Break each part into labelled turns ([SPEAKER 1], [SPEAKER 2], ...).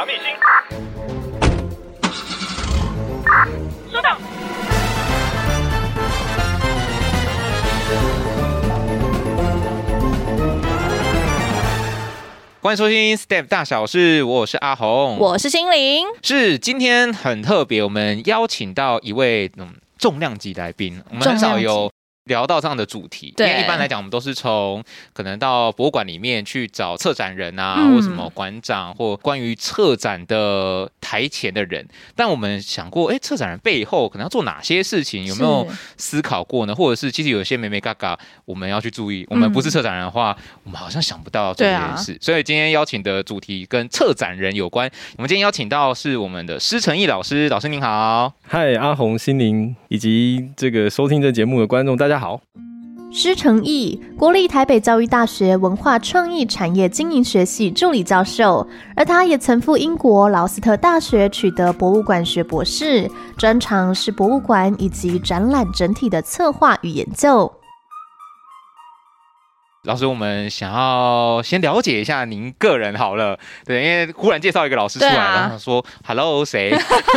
[SPEAKER 1] 藏秘辛。收到。
[SPEAKER 2] 欢迎收听《Step 大小事》，我是阿红，
[SPEAKER 3] 我是心灵。
[SPEAKER 2] 是今天很特别，我们邀请到一位嗯重量级来宾，我们很少有。聊到这样的主题，因为一般来讲，我们都是从可能到博物馆里面去找策展人啊，嗯、或什么馆长，或关于策展的台前的人。但我们想过，哎、欸，策展人背后可能要做哪些事情？有没有思考过呢？或者是其实有些眉眉嘎嘎，我们要去注意。我们不是策展人的话，嗯、我们好像想不到这件事。啊、所以今天邀请的主题跟策展人有关。我们今天邀请到是我们的施承义老师，老师您好。
[SPEAKER 4] 嗨，阿红、心灵以及这个收听这节目的观众，大家好。
[SPEAKER 3] 施承义，国立台北教育大学文化创意产业经营学系助理教授，而他也曾赴英国劳斯特大学取得博物馆学博士，专长是博物馆以及展览整体的策划与研究。
[SPEAKER 2] 老师，我们想要先了解一下您个人好了，对，因为忽然介绍一个老师出来，啊、然后说 “Hello，谁？”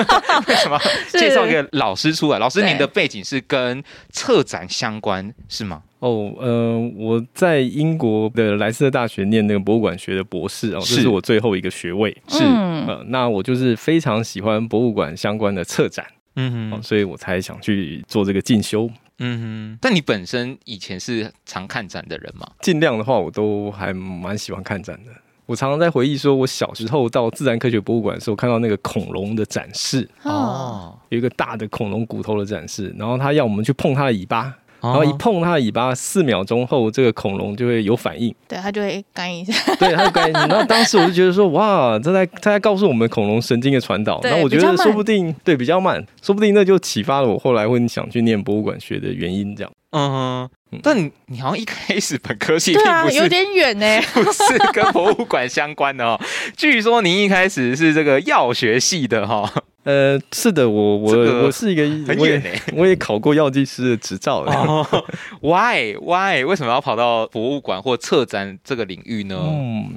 [SPEAKER 2] 为什么介绍一个老师出来？老师，您的背景是跟策展相关是吗？
[SPEAKER 4] 哦，呃，我在英国的莱斯特大学念那个博物馆学的博士哦，这是我最后一个学位。是，呃，那我就是非常喜欢博物馆相关的策展，嗯哼，所以我才想去做这个进修。
[SPEAKER 2] 嗯哼，但你本身以前是常看展的人吗？
[SPEAKER 4] 尽量的话，我都还蛮喜欢看展的。我常常在回忆说，我小时候到自然科学博物馆的时候，看到那个恐龙的展示哦，有一个大的恐龙骨头的展示，然后他要我们去碰它的尾巴。然后一碰它的尾巴，四秒钟后，这个恐龙就会有反应，
[SPEAKER 3] 对，它就会干一下，
[SPEAKER 4] 对，它就干一下。然后当时我就觉得说，哇，它在它在告诉我们恐龙神经的传导。那我觉得说不定，对，比较慢，说不定那就启发了我后来会想去念博物馆学的原因。这样，
[SPEAKER 2] 嗯哼。但你你好像一开始本科系并不是，
[SPEAKER 3] 对啊，有点远呢，
[SPEAKER 2] 不是跟博物馆相关的哦。据说您一开始是这个药学系的哈。
[SPEAKER 4] 呃，是的，我我我是一个很远呢，我也考过药剂师的执照的。
[SPEAKER 2] Oh, why why 为什么要跑到博物馆或策展这个领域呢？
[SPEAKER 4] 嗯，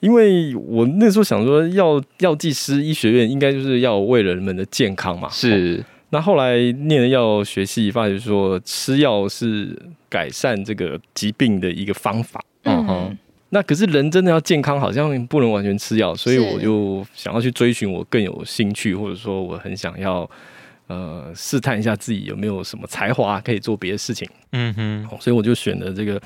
[SPEAKER 4] 因为我那时候想说药，药药剂师医学院应该就是要为人们的健康嘛。
[SPEAKER 2] 是。
[SPEAKER 4] 那后来念了药学系，发觉说吃药是改善这个疾病的一个方法。嗯哼。那可是人真的要健康，好像不能完全吃药，所以我就想要去追寻我更有兴趣，或者说我很想要呃试探一下自己有没有什么才华可以做别的事情。嗯哼，所以我就选了这个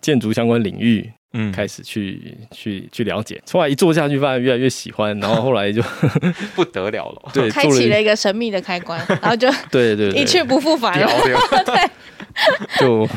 [SPEAKER 4] 建筑相关领域，嗯，开始去去去了解。后来一做下去，发现越来越喜欢，然后后来就
[SPEAKER 2] 不得了了，
[SPEAKER 4] 对，
[SPEAKER 3] 开启了一个神秘的开关，然后就
[SPEAKER 4] 对对对，
[SPEAKER 3] 一去不复返了，对。
[SPEAKER 4] 就，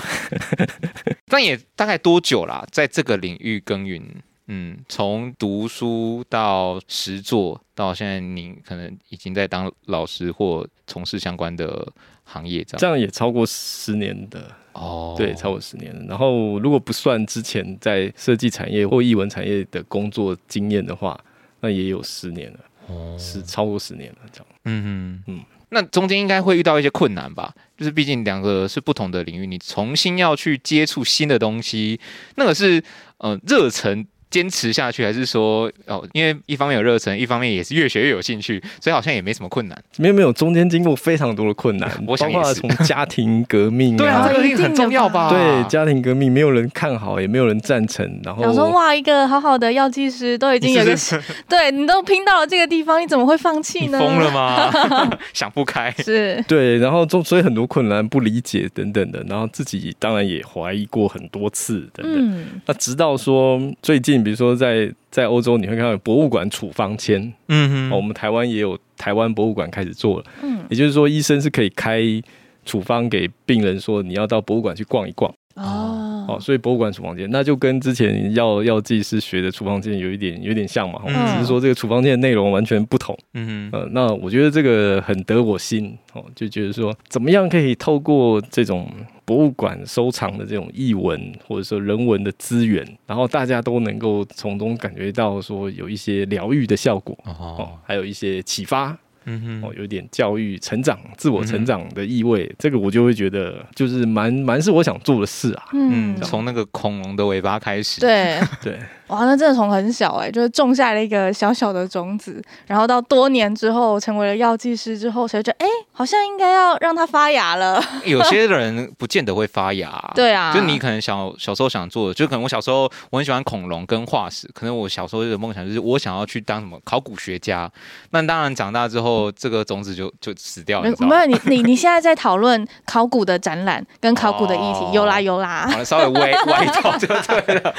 [SPEAKER 2] 但也大概多久啦？在这个领域耕耘，嗯，从读书到实作，到现在，你可能已经在当老师或从事相关的行业，这样，
[SPEAKER 4] 这样也超过十年的哦，对，超过十年。然后，如果不算之前在设计产业或艺文产业的工作经验的话，那也有十年了，哦，是超过十年了，这样。嗯嗯嗯。
[SPEAKER 2] 那中间应该会遇到一些困难吧？就是毕竟两个是不同的领域，你重新要去接触新的东西，那个是呃热忱。坚持下去，还是说哦，因为一方面有热忱，一方面也是越学越有兴趣，所以好像也没什么困难。
[SPEAKER 4] 没有没有，中间经过非常多的困难，
[SPEAKER 2] 我想
[SPEAKER 4] 包括从家庭革命、啊，
[SPEAKER 2] 对啊，这个一定很重要吧？
[SPEAKER 4] 对，家庭革命没有人看好，也没有人赞成。然后
[SPEAKER 3] 想说哇，一个好好的药剂师都已经有个，是 是对你都拼到了这个地方，你怎么会放弃呢？
[SPEAKER 2] 疯了吗？想不开
[SPEAKER 3] 是？
[SPEAKER 4] 对，然后中所以很多困难，不理解等等的，然后自己当然也怀疑过很多次等等。嗯、那直到说最近，比如说在在欧洲，你会看到博物馆处方签，嗯哼，我们台湾也有台湾博物馆开始做了，嗯，也就是说，医生是可以开处方给病人，说你要到博物馆去逛一逛，哦，哦，所以博物馆处方签，那就跟之前药药剂师学的处方签有一点有点像嘛，嗯，只是说这个处方签的内容完全不同，呃，那我觉得这个很得我心，哦，就觉得说怎么样可以透过这种。博物馆收藏的这种译文或者说人文的资源，然后大家都能够从中感觉到说有一些疗愈的效果哦，还有一些启发，嗯哼，哦，有点教育成长、自我成长的意味，嗯、这个我就会觉得就是蛮蛮是我想做的事啊，嗯，
[SPEAKER 2] 从那个恐龙的尾巴开始，
[SPEAKER 3] 对。
[SPEAKER 4] 对。
[SPEAKER 5] 哇，那真的从很小哎、欸，就是种下了一个小小的种子，然后到多年之后成为了药剂师之后，才觉得哎，好像应该要让它发芽了。
[SPEAKER 2] 有些人不见得会发芽，
[SPEAKER 5] 对啊，
[SPEAKER 2] 就你可能小小时候想做的，就可能我小时候我很喜欢恐龙跟化石，可能我小时候的梦想就是我想要去当什么考古学家。那当然长大之后，这个种子就就死掉了。
[SPEAKER 5] 没有，你你你现在在讨论考古的展览跟考古的议题，哦、有啦有啦，
[SPEAKER 2] 好了，稍微歪歪掉就对了。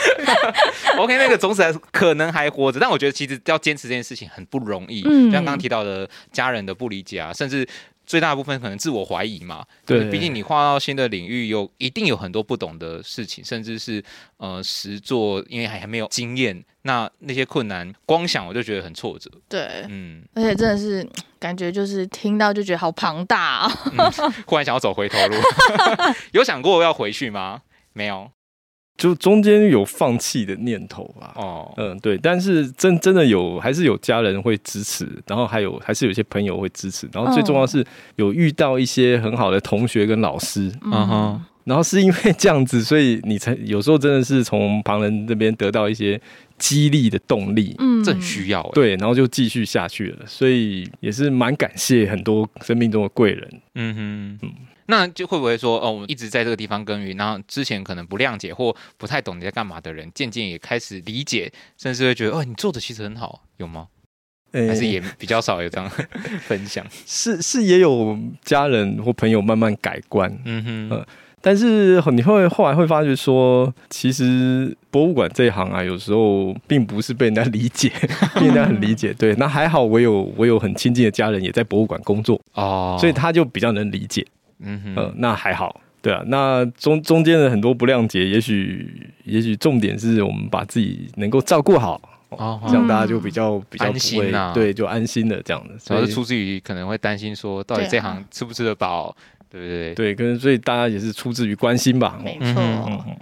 [SPEAKER 2] OK。那个种子可能还活着，但我觉得其实要坚持这件事情很不容易。嗯，像刚刚提到的家人的不理解啊，甚至最大部分可能自我怀疑嘛。对，毕竟你跨到新的领域，有一定有很多不懂的事情，甚至是呃实做，因为还还没有经验，那那些困难，光想我就觉得很挫折。
[SPEAKER 5] 对，嗯，而且真的是感觉就是听到就觉得好庞大啊，
[SPEAKER 2] 嗯，忽然想要走回头路。有想过要回去吗？没有。
[SPEAKER 4] 就中间有放弃的念头吧。哦，嗯，对，但是真真的有，还是有家人会支持，然后还有还是有些朋友会支持，然后最重要是有遇到一些很好的同学跟老师，嗯。哼，然后是因为这样子，所以你才有时候真的是从旁人这边得到一些激励的动力，
[SPEAKER 2] 嗯，这很需要，
[SPEAKER 4] 对，然后就继续下去了，所以也是蛮感谢很多生命中的贵人，嗯哼，嗯。
[SPEAKER 2] 那就会不会说哦，我们一直在这个地方耕耘，然后之前可能不谅解或不太懂你在干嘛的人，渐渐也开始理解，甚至会觉得哦，你做的其实很好，有吗？欸、还是也比较少有这样 分享？
[SPEAKER 4] 是是，也有家人或朋友慢慢改观，嗯哼、呃，但是你会后来会发觉说，其实博物馆这一行啊，有时候并不是被人家理解，被人家很理解。对，那还好，我有我有很亲近的家人也在博物馆工作哦，所以他就比较能理解。嗯哼，呃，那还好，对啊，那中中间的很多不谅解，也许也许重点是我们把自己能够照顾好，哦，这样大家就比较比较安心啊，对，就安心的这样子，
[SPEAKER 2] 主要是出自于可能会担心说，到底这行吃不吃得饱，对不对？
[SPEAKER 4] 对，跟所以大家也是出自于关心吧，
[SPEAKER 5] 没错。嗯，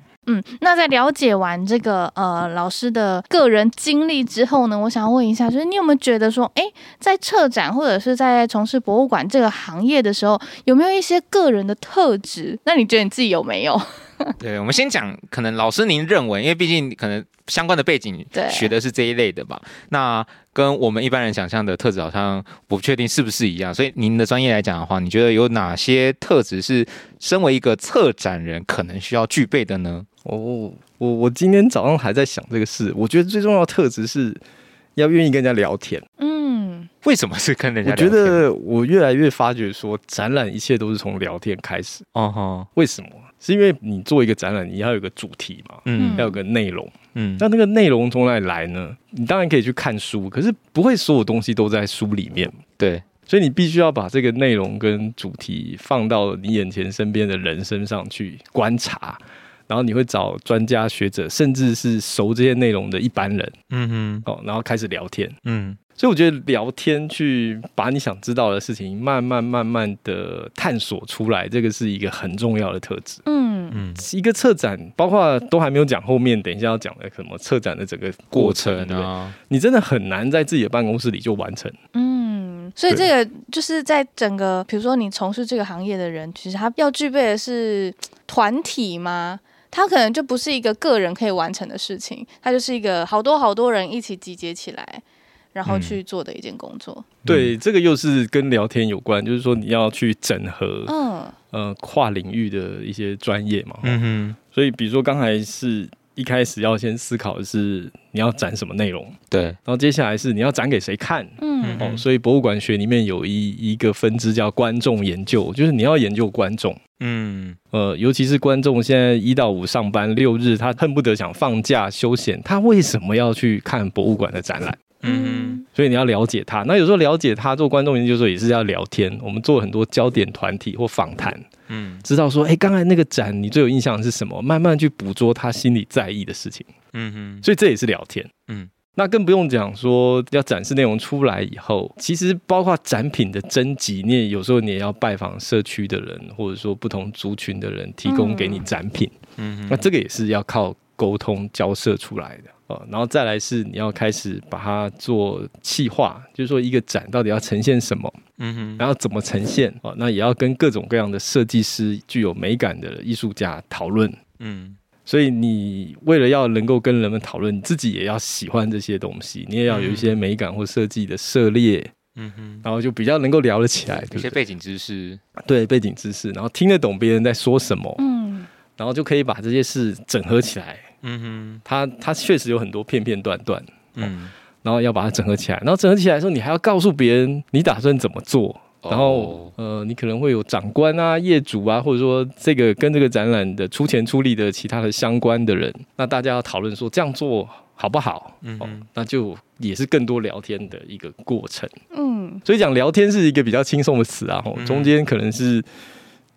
[SPEAKER 5] 那在了解完这个呃老师的个人经历之后呢，我想要问一下，就是你有没有觉得说，哎，在策展或者是在从事博物馆这个行业的时候，有没有一些个人的特质？那你觉得你自己有没有？
[SPEAKER 2] 对，我们先讲，可能老师您认为，因为毕竟可能相关的背景学的是这一类的吧，那跟我们一般人想象的特质好像不确定是不是一样，所以您的专业来讲的话，你觉得有哪些特质是身为一个策展人可能需要具备的呢？
[SPEAKER 4] 哦，我我今天早上还在想这个事，我觉得最重要的特质是要愿意跟人家聊天。
[SPEAKER 2] 嗯，为什么是跟人家聊天？
[SPEAKER 4] 我觉得我越来越发觉说，展览一切都是从聊天开始。哦哈，为什么？是因为你做一个展览，你要有个主题嘛，嗯，要有个内容，嗯，那那个内容从哪里来呢？你当然可以去看书，可是不会所有东西都在书里面，
[SPEAKER 2] 对，
[SPEAKER 4] 所以你必须要把这个内容跟主题放到你眼前身边的人身上去观察。然后你会找专家学者，甚至是熟这些内容的一般人，嗯哼，哦，然后开始聊天，嗯，所以我觉得聊天去把你想知道的事情慢慢慢慢的探索出来，这个是一个很重要的特质，嗯。嗯，一个策展，包括都还没有讲后面，等一下要讲的什么策展的整个过程啊，你真的很难在自己的办公室里就完成，
[SPEAKER 5] 嗯，所以这个就是在整个，比如说你从事这个行业的人，其实他要具备的是团体吗？他可能就不是一个个人可以完成的事情，他就是一个好多好多人一起集结起来，然后去做的一件工作。嗯、
[SPEAKER 4] 对，这个又是跟聊天有关，就是说你要去整合，嗯，呃，跨领域的一些专业嘛。嗯哼。所以，比如说刚才是一开始要先思考的是你要展什么内容，
[SPEAKER 2] 对，
[SPEAKER 4] 然后接下来是你要展给谁看，嗯，哦，所以博物馆学里面有一一个分支叫观众研究，就是你要研究观众。嗯，呃，尤其是观众现在一到五上班，六日他恨不得想放假休闲，他为什么要去看博物馆的展览？嗯，所以你要了解他。那有时候了解他做观众研究的时候也是要聊天。我们做很多焦点团体或访谈，嗯，知道说，哎，刚才那个展你最有印象的是什么？慢慢去捕捉他心里在意的事情。嗯哼，所以这也是聊天。嗯。那更不用讲说要展示内容出来以后，其实包括展品的征集，你也有时候你也要拜访社区的人，或者说不同族群的人，提供给你展品。嗯，那这个也是要靠沟通交涉出来的哦。然后再来是你要开始把它做气化，就是说一个展到底要呈现什么，嗯哼，然后怎么呈现哦，那也要跟各种各样的设计师、具有美感的艺术家讨论。嗯。所以你为了要能够跟人们讨论，你自己也要喜欢这些东西，你也要有一些美感或设计的涉猎，嗯哼，然后就比较能够聊得起来，
[SPEAKER 2] 有些背景知识，
[SPEAKER 4] 对背景知识，然后听得懂别人在说什么，嗯，然后就可以把这些事整合起来，嗯哼，它它确实有很多片片段段，嗯，然后要把它整合起来，然后整合起来的时候，你还要告诉别人你打算怎么做。然后，呃，你可能会有长官啊、业主啊，或者说这个跟这个展览的出钱出力的其他的相关的人，那大家要讨论说这样做好不好？嗯，那就也是更多聊天的一个过程。嗯，所以讲聊天是一个比较轻松的词啊，中间可能是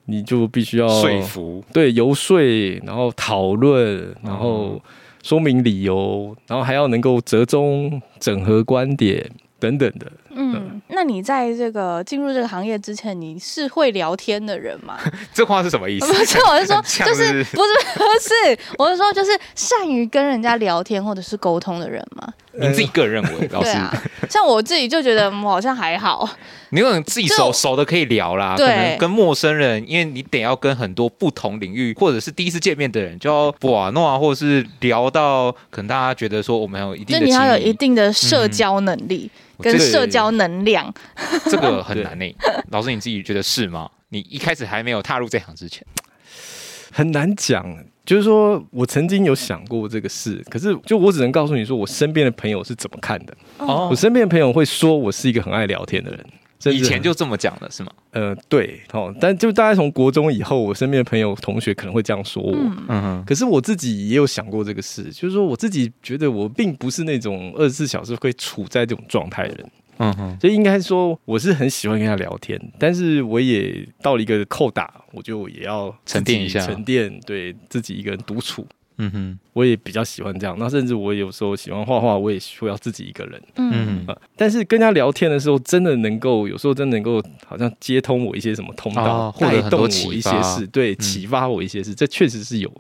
[SPEAKER 4] 你就必须要
[SPEAKER 2] 说服，
[SPEAKER 4] 对，游说，然后讨论，然后说明理由，然后还要能够折中、整合观点。等等的，
[SPEAKER 5] 嗯，那你在这个进入这个行业之前，你是会聊天的人吗？
[SPEAKER 2] 这话是什么意思？
[SPEAKER 5] 不是，我是说，就是不是不是，我是说，就是善于跟人家聊天或者是沟通的人吗？
[SPEAKER 2] 你自己个人认为，老师，
[SPEAKER 5] 对啊，像我自己就觉得我好像还好。
[SPEAKER 2] 你可能自己熟熟的可以聊啦，可能跟陌生人，因为你得要跟很多不同领域或者是第一次见面的人，就要玩弄啊，或者是聊到可能大家觉得说我们有一定的，
[SPEAKER 5] 就你要有一定的社交能力跟社交能量，
[SPEAKER 2] 这个很难呢。老师你自己觉得是吗？你一开始还没有踏入这行之前，
[SPEAKER 4] 很难讲。就是说我曾经有想过这个事，可是就我只能告诉你说，我身边的朋友是怎么看的。哦，我身边的朋友会说我是一个很爱聊天的人，
[SPEAKER 2] 以前就这么讲的是吗？
[SPEAKER 4] 呃，对，哦，但就大概从国中以后，我身边的朋友同学可能会这样说我。嗯哼，可是我自己也有想过这个事，就是说我自己觉得我并不是那种二十四小时会处在这种状态的人。嗯哼，所以应该说我是很喜欢跟他聊天，但是我也到了一个扣打，我就也要
[SPEAKER 2] 沉淀一下，
[SPEAKER 4] 沉淀，对自己一个人独处。嗯哼，我也比较喜欢这样。那甚至我有时候喜欢画画，我也需要自己一个人。嗯哼，但是跟他聊天的时候，真的能够有时候真的能够好像接通我一些什么通道，带动我一些事，对，启发我一些事，这确实是有。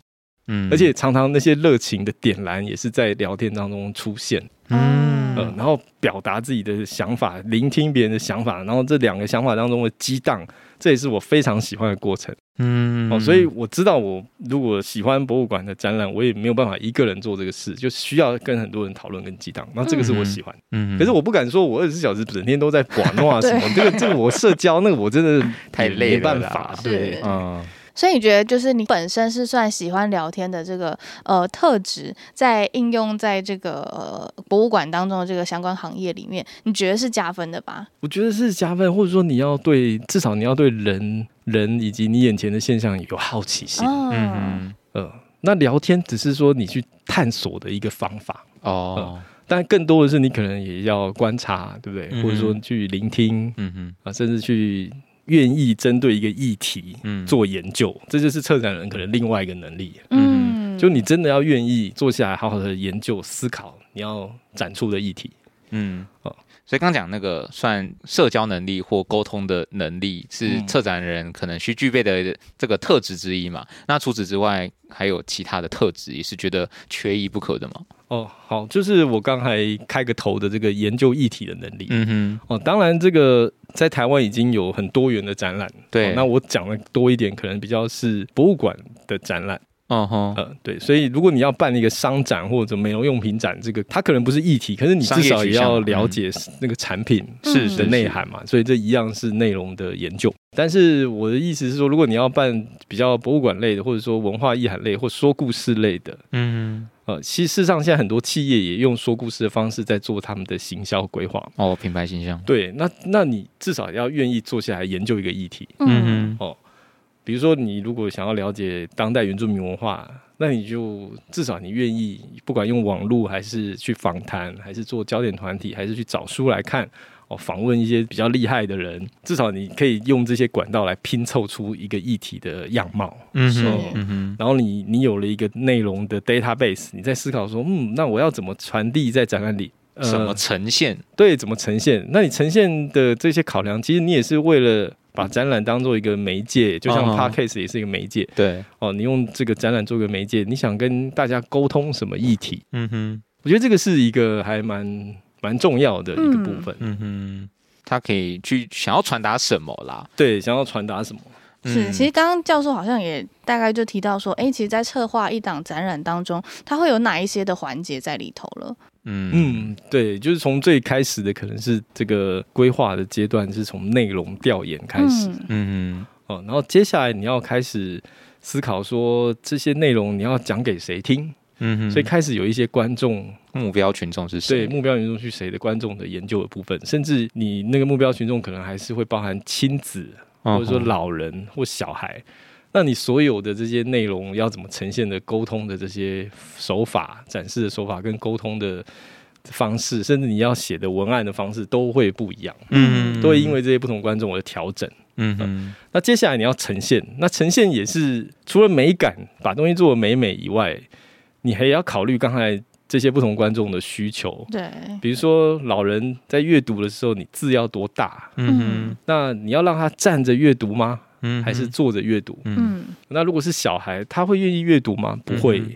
[SPEAKER 4] 嗯，而且常常那些热情的点燃也是在聊天当中出现。嗯，呃，然后表达自己的想法，聆听别人的想法，然后这两个想法当中的激荡，这也是我非常喜欢的过程。嗯，哦，所以我知道，我如果喜欢博物馆的展览，我也没有办法一个人做这个事，就需要跟很多人讨论跟激荡。那这个是我喜欢。嗯，可是我不敢说，我二十四小时整天都在玩弄啊什么，这个这个我社交那个我真的
[SPEAKER 2] 太累了，
[SPEAKER 4] 没办法。对，
[SPEAKER 5] 嗯。所以你觉得，就是你本身是算喜欢聊天的这个呃特质，在应用在这个、呃、博物馆当中的这个相关行业里面，你觉得是加分的吧？
[SPEAKER 4] 我觉得是加分，或者说你要对，至少你要对人人以及你眼前的现象有好奇心。嗯嗯呃，那聊天只是说你去探索的一个方法哦、呃，但更多的是你可能也要观察，对不对？嗯、或者说去聆听，嗯哼啊，甚至去。愿意针对一个议题做研究，嗯、这就是策展人可能另外一个能力。嗯，就你真的要愿意坐下来好好的研究思考你要展出的议题。嗯，哦，
[SPEAKER 2] 所以刚讲那个算社交能力或沟通的能力是策展人可能需具备的这个特质之一嘛？那除此之外还有其他的特质也是觉得缺一不可的吗？
[SPEAKER 4] 哦，好，就是我刚才开个头的这个研究议题的能力。嗯哼，哦，当然这个在台湾已经有很多元的展览。对，哦，那我讲的多一点，可能比较是博物馆的展览。嗯哼，呃，对，所以如果你要办一个商展或者美容用品展，这个它可能不是议题，可是你至少也要了解那个产品是的内涵嘛，所以这一样是内容的研究。但是我的意思是说，如果你要办比较博物馆类的，或者说文化意涵类或说故事类的，嗯，呃，其实事实上现在很多企业也用说故事的方式在做他们的行销规划。
[SPEAKER 2] 哦，品牌形象。
[SPEAKER 4] 对，那那你至少要愿意坐下来研究一个议题，嗯哼，哦。比如说，你如果想要了解当代原住民文化，那你就至少你愿意，不管用网络还是去访谈，还是做焦点团体，还是去找书来看，哦，访问一些比较厉害的人，至少你可以用这些管道来拼凑出一个议题的样貌。嗯哼，嗯哼，然后你你有了一个内容的 database，你在思考说，嗯，那我要怎么传递在展览里？
[SPEAKER 2] 呃，怎么呈现？
[SPEAKER 4] 对，怎么呈现？那你呈现的这些考量，其实你也是为了。把展览当做一个媒介，就像 Podcast 也是一个媒介。对哦，你用这个展览做个媒介，你想跟大家沟通什么议题？嗯哼，我觉得这个是一个还蛮蛮重要的一个部分。嗯，
[SPEAKER 2] 嗯哼，他可以去想要传达什么啦？
[SPEAKER 4] 对，想要传达什么？
[SPEAKER 5] 是，其实刚刚教授好像也大概就提到说，哎，其实，在策划一档展览当中，它会有哪一些的环节在里头了？
[SPEAKER 4] 嗯嗯，对，就是从最开始的可能是这个规划的阶段，是从内容调研开始，嗯嗯，哦，然后接下来你要开始思考说这些内容你要讲给谁听，嗯哼，所以开始有一些观众
[SPEAKER 2] 目标群众是谁？
[SPEAKER 4] 对，目标群众是谁的观众的研究的部分，甚至你那个目标群众可能还是会包含亲子，或者说老人或小孩。那你所有的这些内容要怎么呈现的沟通的这些手法、展示的手法跟沟通的方式，甚至你要写的文案的方式都会不一样，嗯，都会因为这些不同观众而调整，嗯嗯。那接下来你要呈现，那呈现也是除了美感，把东西做的美美以外，你还要考虑刚才这些不同观众的需求，对，比如说老人在阅读的时候，你字要多大，嗯哼，那你要让他站着阅读吗？嗯，还是坐着阅读。嗯，那如果是小孩，他会愿意阅读吗？不会。嗯、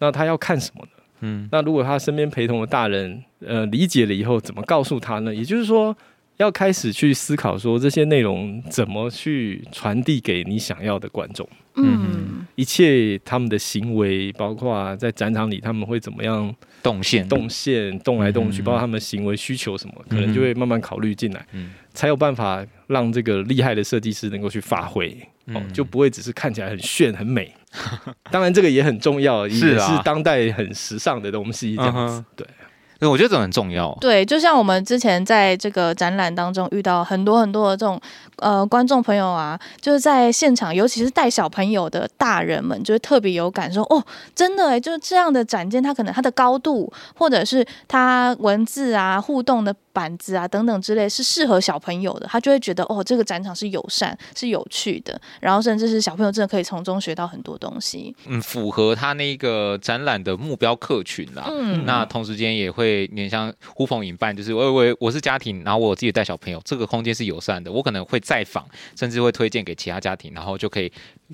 [SPEAKER 4] 那他要看什么呢？嗯，那如果他身边陪同的大人，呃，理解了以后，怎么告诉他呢？也就是说，要开始去思考说，这些内容怎么去传递给你想要的观众。嗯，一切他们的行为，包括在展场里他们会怎么样动线、动线、动来动去，包括他们行为需求什么，可能就会慢慢考虑进来。嗯。才有办法让这个厉害的设计师能够去发挥，哦，就不会只是看起来很炫很美。当然，这个也很重要，也是当代很时尚的东西，这样子，对。
[SPEAKER 2] 我觉得这很重要。
[SPEAKER 5] 对，就像我们之前在这个展览当中遇到很多很多的这种呃观众朋友啊，就是在现场，尤其是带小朋友的大人们，就是特别有感受哦，真的哎，就是这样的展件，它可能它的高度，或者是它文字啊互动的板子啊等等之类，是适合小朋友的，他就会觉得哦，这个展场是友善、是有趣的，然后甚至是小朋友真的可以从中学到很多东西。
[SPEAKER 2] 嗯，符合他那个展览的目标客群啦。嗯，那同时间也会。会有点像呼朋引伴，就是我我我是家庭，然后我自己带小朋友，这个空间是友善的，我可能会再访，甚至会推荐给其他家庭，然后就可以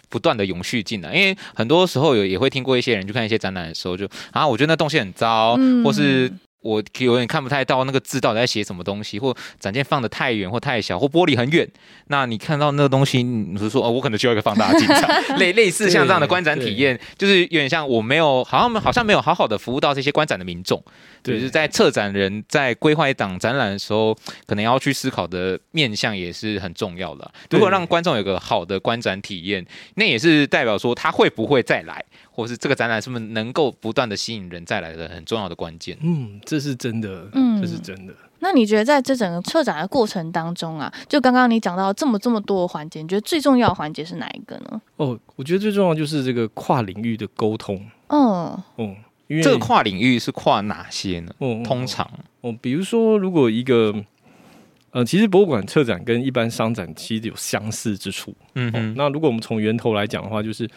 [SPEAKER 2] 不断的永续进来。因为很多时候有也会听过一些人去看一些展览的时候就，就啊，我觉得那东西很糟，嗯、或是。我有点看不太到那个字到底在写什么东西，或展件放的太远或太小，或玻璃很远。那你看到那个东西，你是说哦，我可能需要一个放大镜。类类似像这样的观展体验，就是有点像我没有，好像好像没有好好的服务到这些观展的民众。对，就是在策展人在规划一档展览的时候，可能要去思考的面向也是很重要的。如果让观众有个好的观展体验，那也是代表说他会不会再来。或是这个展览是不是能够不断的吸引人再来的很重要的关键？
[SPEAKER 4] 嗯，这是真的，嗯，这是真的。
[SPEAKER 5] 那你觉得在这整个策展的过程当中啊，就刚刚你讲到这么这么多的环节，你觉得最重要的环节是哪一个呢？
[SPEAKER 4] 哦，我觉得最重要就是这个跨领域的沟通。
[SPEAKER 5] 嗯
[SPEAKER 4] 嗯，
[SPEAKER 2] 因为这个跨领域是跨哪些呢？哦，通常
[SPEAKER 4] 哦，比如说如果一个呃，其实博物馆策展跟一般商展其实有相似之处。嗯嗯，那如果我们从源头来讲的话，就是。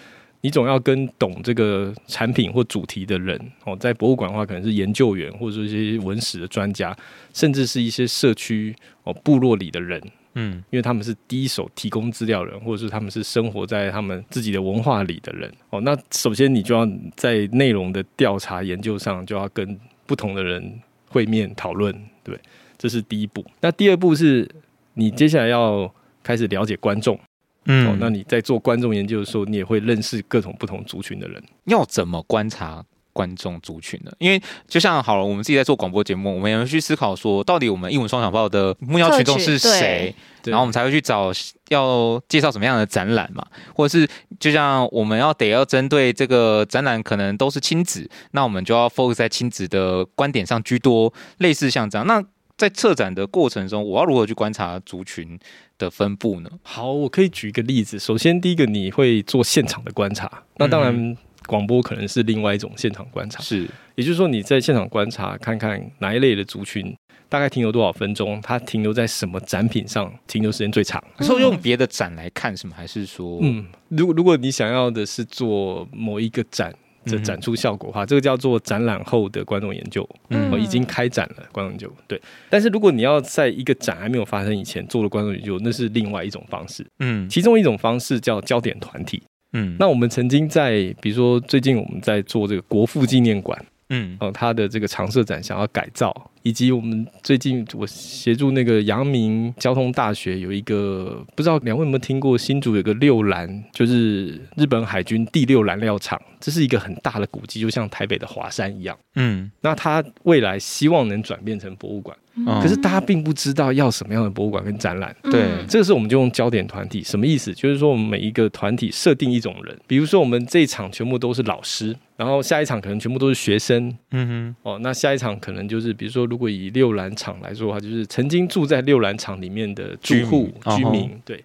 [SPEAKER 4] 你总要跟懂这个产品或主题的人哦，在博物馆的话，可能是研究员，或者说一些文史的专家，甚至是一些社区哦部落里的人，嗯，因为他们是第一手提供资料人，或者是他们是生活在他们自己的文化里的人哦。那首先你就要在内容的调查研究上，就要跟不同的人会面讨论，对，这是第一步。那第二步是你接下来要开始了解观众。嗯、哦，那你在做观众研究的时候，你也会认识各种不同族群的人。
[SPEAKER 2] 要怎么观察观众族群呢？因为就像好了，我们自己在做广播节目，我们也会去思考说，到底我们英文双响炮的目标群众是谁，然后我们才会去找要介绍什么样的展览嘛，或者是就像我们要得要针对这个展览，可能都是亲子，那我们就要 focus 在亲子的观点上居多，类似像这样。那在策展的过程中，我要如何去观察族群的分布呢？
[SPEAKER 4] 好，我可以举一个例子。首先，第一个你会做现场的观察，那当然广播可能是另外一种现场观察。
[SPEAKER 2] 是，
[SPEAKER 4] 也就是说你在现场观察，看看哪一类的族群大概停留多少分钟，它停留在什么展品上停留时间最长。
[SPEAKER 2] 你说用别的展来看什么？还是说，
[SPEAKER 4] 嗯，如果如果你想要的是做某一个展。这展出效果哈，这个叫做展览后的观众研究，嗯，已经开展了观众研究，对。但是如果你要在一个展还没有发生以前做了观众研究，那是另外一种方式，嗯。其中一种方式叫焦点团体，嗯。那我们曾经在，比如说最近我们在做这个国父纪念馆，嗯，哦，他的这个常设展想要改造，以及我们最近我协助那个阳明交通大学有一个，不知道两位有没有听过，新竹有个六兰，就是日本海军第六燃料厂，这是一个很大的古迹，就像台北的华山一样。嗯，那他未来希望能转变成博物馆。可是大家并不知道要什么样的博物馆跟展览。对，这个时候我们就用焦点团体，什么意思？就是说我们每一个团体设定一种人，比如说我们这一场全部都是老师，然后下一场可能全部都是学生。嗯哼。哦，那下一场可能就是，比如说如果以六兰厂来说的话，就是曾经住在六兰厂里面的住户居民。对。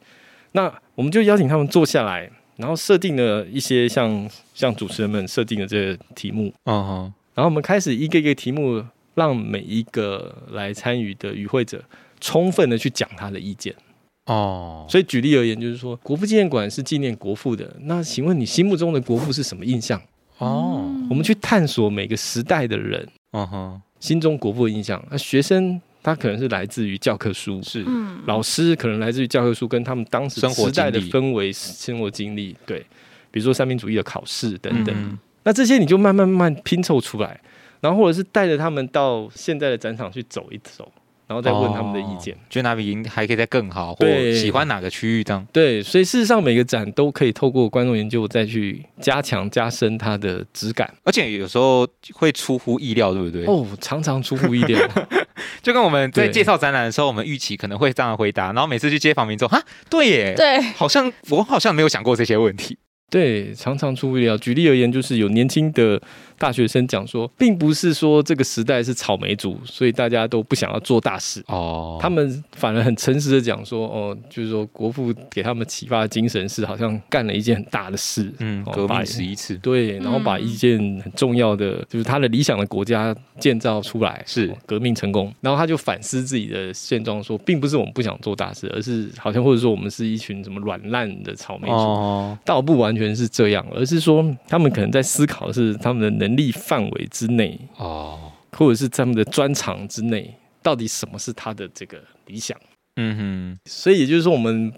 [SPEAKER 4] 那我们就邀请他们坐下来，然后设定了一些像像主持人们设定的这个题目。嗯哼。然后我们开始一个一个题目。让每一个来参与的与会者充分的去讲他的意见哦。所以举例而言，就是说国父纪念馆是纪念国父的。那请问你心目中的国父是什么印象？哦，我们去探索每个时代的人，嗯哼，心中国父的印象。那学生他可能是来自于教科书，是，老师可能来自于教科书跟他们当时时代的氛围、生活经历，对，比如说三民主义的考试等等。那这些你就慢慢慢慢拼凑出来。然后或者是带着他们到现在的展场去走一走，然后再问他们的意见，
[SPEAKER 2] 觉得哪边还可以再更好，或喜欢哪个区域这样。
[SPEAKER 4] 对，所以事实上每个展都可以透过观众研究再去加强加深它的质感，
[SPEAKER 2] 而且有时候会出乎意料，对不对？
[SPEAKER 4] 哦，常常出乎意料，
[SPEAKER 2] 就跟我们在介绍展览的时候，我们预期可能会这样回答，然后每次去接访民众，哈，对耶，
[SPEAKER 5] 对，
[SPEAKER 2] 好像我好像没有想过这些问题。
[SPEAKER 4] 对，常常出乎意料。举例而言，就是有年轻的大学生讲说，并不是说这个时代是草莓族，所以大家都不想要做大事。哦。他们反而很诚实的讲说，哦，就是说国父给他们启发的精神是，好像干了一件很大的事，嗯，
[SPEAKER 2] 革命十一次，
[SPEAKER 4] 对，然后把一件很重要的，就是他的理想的国家建造出来，是。革命成功。然后他就反思自己的现状，说，并不是我们不想做大事，而是好像或者说我们是一群什么软烂的草莓族，哦，倒不完全是这样，而是说他们可能在思考的是他们的能力范围之内哦，或者是他们的专长之内，到底什么是他的这个理想？嗯哼，所以也就是说，我们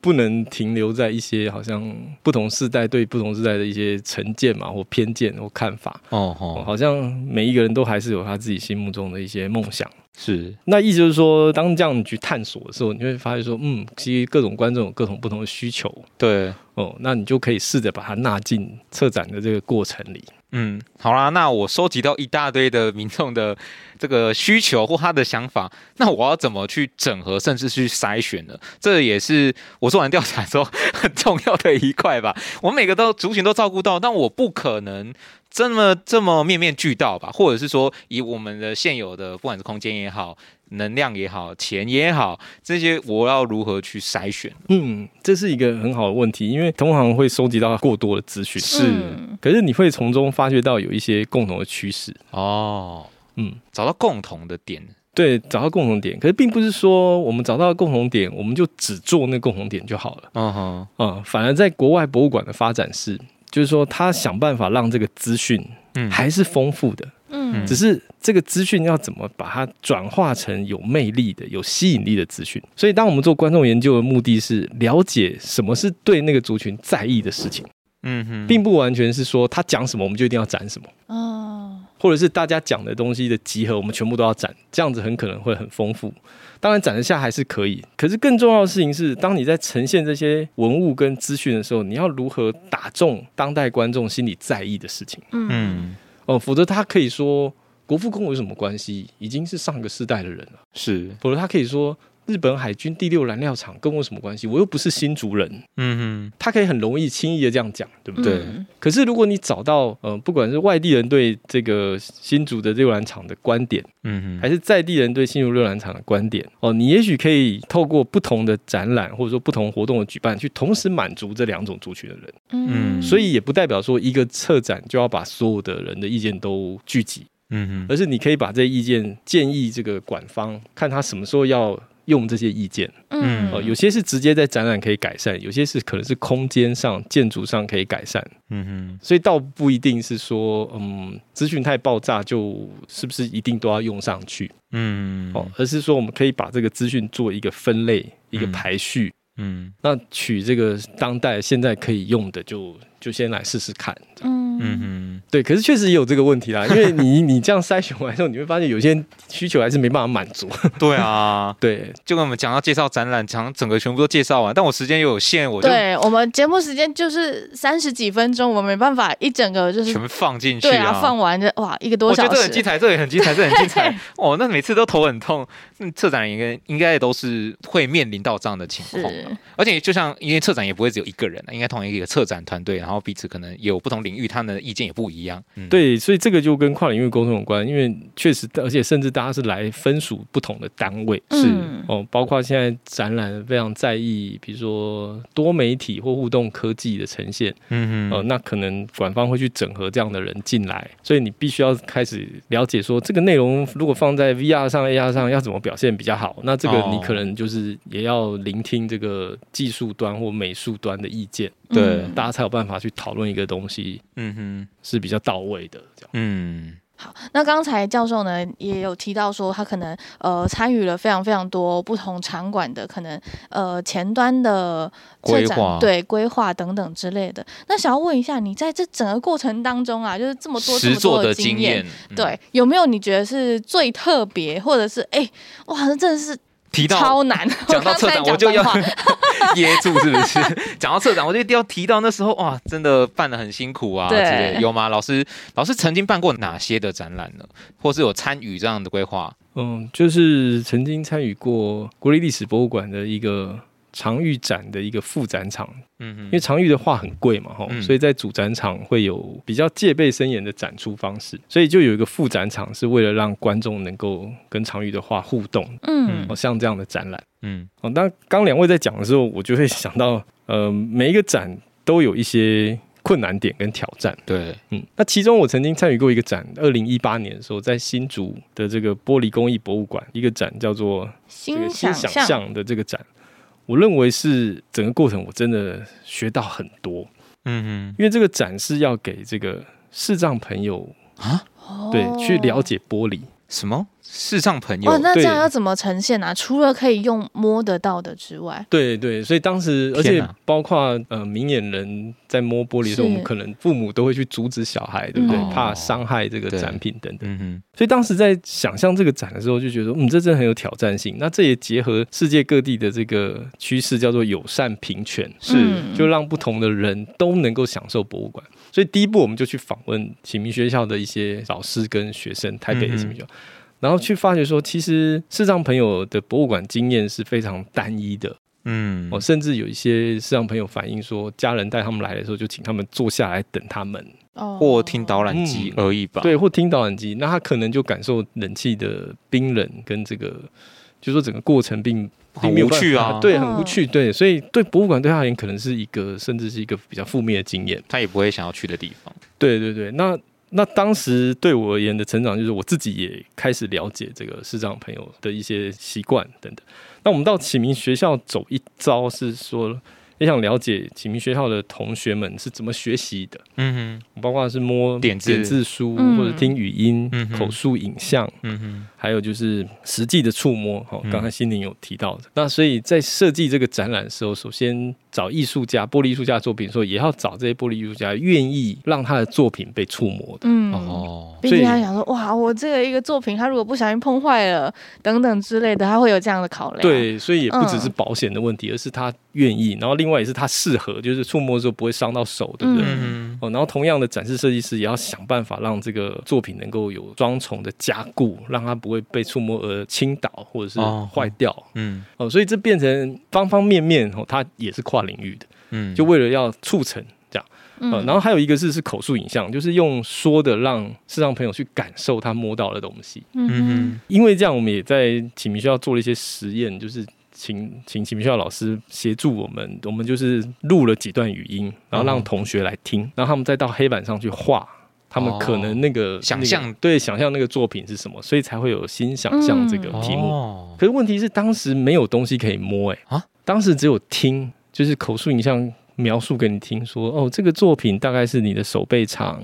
[SPEAKER 4] 不能停留在一些好像不同世代对不同世代的一些成见嘛，或偏见或看法哦，好像每一个人都还是有他自己心目中的一些梦想。是，那意思就是说，当这样去探索的时候，你会发现说，嗯，其实各种观众有各种不同的需求，对，哦，那你就可以试着把它纳进策展的这个过程里。
[SPEAKER 2] 嗯，好啦，那我收集到一大堆的民众的这个需求或他的想法，那我要怎么去整合，甚至去筛选呢？这也是我做完调查之后很重要的一块吧。我每个都族群都照顾到，但我不可能。这么这么面面俱到吧，或者是说以我们的现有的，不管是空间也好，能量也好，钱也好，这些我要如何去筛选？
[SPEAKER 4] 嗯，这是一个很好的问题，因为同行会收集到过多的资讯，是，可是你会从中发掘到有一些共同的趋势。哦，嗯，
[SPEAKER 2] 找到共同的点，
[SPEAKER 4] 对，找到共同点，可是并不是说我们找到共同点，我们就只做那共同点就好了，嗯哼，啊，反而在国外博物馆的发展是。就是说，他想办法让这个资讯，嗯，还是丰富的，嗯，只是这个资讯要怎么把它转化成有魅力的、有吸引力的资讯。所以，当我们做观众研究的目的是了解什么是对那个族群在意的事情，嗯哼，并不完全是说他讲什么我们就一定要展什么，哦，或者是大家讲的东西的集合，我们全部都要展，这样子很可能会很丰富。当然，展得下还是可以。可是更重要的事情是，当你在呈现这些文物跟资讯的时候，你要如何打中当代观众心里在意的事情？嗯，哦，否则他可以说国父跟我有什么关系？已经是上个世代的人了。是，否则他可以说。日本海军第六燃料厂跟我什么关系？我又不是新竹人。嗯哼，他可以很容易轻易的这样讲，对不对？嗯、可是如果你找到呃，不管是外地人对这个新竹的六燃厂的观点，嗯哼，还是在地人对新竹六燃厂的观点，哦，你也许可以透过不同的展览或者说不同活动的举办，去同时满足这两种族群的人。嗯，所以也不代表说一个策展就要把所有的人的意见都聚集。嗯哼，而是你可以把这些意见建议这个馆方，看他什么时候要。用这些意见，嗯，哦，有些是直接在展览可以改善，有些是可能是空间上、建筑上可以改善，嗯哼，所以倒不一定是说，嗯，资讯太爆炸，就是不是一定都要用上去，嗯，哦，而是说我们可以把这个资讯做一个分类、一个排序，嗯，那取这个当代现在可以用的就，就就先来试试看，嗯。
[SPEAKER 5] 嗯
[SPEAKER 4] 对。可是确实也有这个问题啦，因为你 你这样筛选完之后，你会发现有些需求还是没办法满足。
[SPEAKER 2] 对啊，
[SPEAKER 4] 对。
[SPEAKER 2] 就跟我们讲到介绍展览，讲整个全部都介绍完，但我时间又有限，我就
[SPEAKER 5] 对我们节目时间就是三十几分钟，我们没办法一整个就是
[SPEAKER 2] 全部放进去，
[SPEAKER 5] 对啊，放完就哇一个多小时。
[SPEAKER 2] 我觉得这很精彩，这也很精彩，这很精彩。哦，那每次都头很痛。嗯，策展人应该应该也都是会面临到这样的情况，而且就像因为策展也不会只有一个人，应该同一个策展团队，然后彼此可能有不同领域，他们的意见也不一样。
[SPEAKER 4] 嗯、对，所以这个就跟跨领域沟通有关，因为确实，而且甚至大家是来分属不同的单位，是、嗯、哦，包括现在展览非常在意，比如说多媒体或互动科技的呈现，嗯嗯，哦，那可能馆方会去整合这样的人进来，所以你必须要开始了解说，这个内容如果放在 VR 上、AR 上要怎么表现比较好，那这个你可能就是也要聆听这个技术端或美术端的意见，对，嗯、大家才有办法去讨论一个东西，嗯哼，是比较到位的，这样，嗯。
[SPEAKER 5] 好，那刚才教授呢也有提到说，他可能呃参与了非常非常多不同场馆的可能呃前端的策展，规划，对规划等等之类的。那想要问一下，你在这整个过程当中啊，就是这么多这么多的经验，嗯、对，有没有你觉得是最特别，或者是哎、欸，哇，这真的是。
[SPEAKER 2] 提到
[SPEAKER 5] 超难，
[SPEAKER 2] 讲到策展我就要 噎住，是不是？讲到策展，我就一定要提到那时候哇，真的办的很辛苦啊，对之类的，有吗？老师，老师曾经办过哪些的展览呢？或是有参与这样的规划？
[SPEAKER 4] 嗯，就是曾经参与过国立历史博物馆的一个。常玉展的一个副展场，嗯哼，因为常玉的画很贵嘛，哈、嗯，所以在主展场会有比较戒备森严的展出方式，所以就有一个副展场是为了让观众能够跟常玉的画互动，嗯，哦，像这样的展览，嗯，哦，那刚两位在讲的时候，我就会想到，呃，每一个展都有一些困难点跟挑战，
[SPEAKER 2] 对，
[SPEAKER 4] 嗯，那其中我曾经参与过一个展，二零一八年的时候，在新竹的这个玻璃工艺博物馆，一个展叫做
[SPEAKER 5] 新想象
[SPEAKER 4] 的这个展。我认为是整个过程，我真的学到很多。嗯嗯，因为这个展示要给这个视障朋友啊，对，去了解玻璃
[SPEAKER 2] 什么。视障朋友，
[SPEAKER 5] 哇，那这样要怎么呈现啊？除了可以用摸得到的之外，
[SPEAKER 4] 对对，所以当时，而且包括呃明眼人在摸玻璃的时候，我们可能父母都会去阻止小孩，对不对？怕伤害这个展品等等。嗯，所以当时在想象这个展的时候，就觉得嗯，这真的很有挑战性。那这也结合世界各地的这个趋势，叫做友善平权，是就让不同的人都能够享受博物馆。所以第一步，我们就去访问启明学校的一些老师跟学生，台北的启明学校。然后去发觉说，其实视障朋友的博物馆经验是非常单一的，嗯，哦，甚至有一些视障朋友反映说，家人带他们来的时候，就请他们坐下来等他们，
[SPEAKER 2] 哦，或听导览机而已吧，
[SPEAKER 4] 对，或听导览机，那他可能就感受冷气的冰冷跟这个，就说整个过程并
[SPEAKER 2] 很无趣啊，
[SPEAKER 4] 对，很无趣，对，所以对博物馆对他而言，可能是一个甚至是一个比较负面的经验，
[SPEAKER 2] 他也不会想要去的地方，
[SPEAKER 4] 对对对，那。那当时对我而言的成长，就是我自己也开始了解这个市长朋友的一些习惯等等。那我们到启明学校走一遭，是说也想了解启明学校的同学们是怎么学习的。嗯哼，包括是摸点字点字书，或者听语音、嗯、口述影像。嗯哼。还有就是实际的触摸，哈，刚才心灵有提到的。嗯、那所以在设计这个展览的时候，首先找艺术家、玻璃艺术家的作品的时候，也要找这些玻璃艺术家愿意让他的作品被触摸的。嗯
[SPEAKER 5] 哦，毕竟他想说，哇，我这个一个作品，他如果不小心碰坏了等等之类的，他会有这样的考量。
[SPEAKER 4] 对，所以也不只是保险的问题，嗯、而是他愿意，然后另另外也是它适合，就是触摸的时候不会伤到手，对不对？嗯哦，然后同样的展示设计师也要想办法让这个作品能够有双重的加固，让它不。会被触摸而倾倒或者是坏掉，嗯，哦，所以这变成方方面面哦，它也是跨领域的，嗯，就为了要促成这样，嗯，然后还有一个是是口述影像，就是用说的让视障朋友去感受他摸到的东西，嗯嗯，因为这样我们也在启明学校做了一些实验，就是请请启明学校老师协助我们，我们就是录了几段语音，然后让同学来听，然后他们再到黑板上去画。他们可能那个
[SPEAKER 2] 想象
[SPEAKER 4] 对想象那个作品是什么，所以才会有新想象这个题目。可是问题是当时没有东西可以摸，哎啊，当时只有听，就是口述影像描述给你听，说哦，这个作品大概是你的手背长，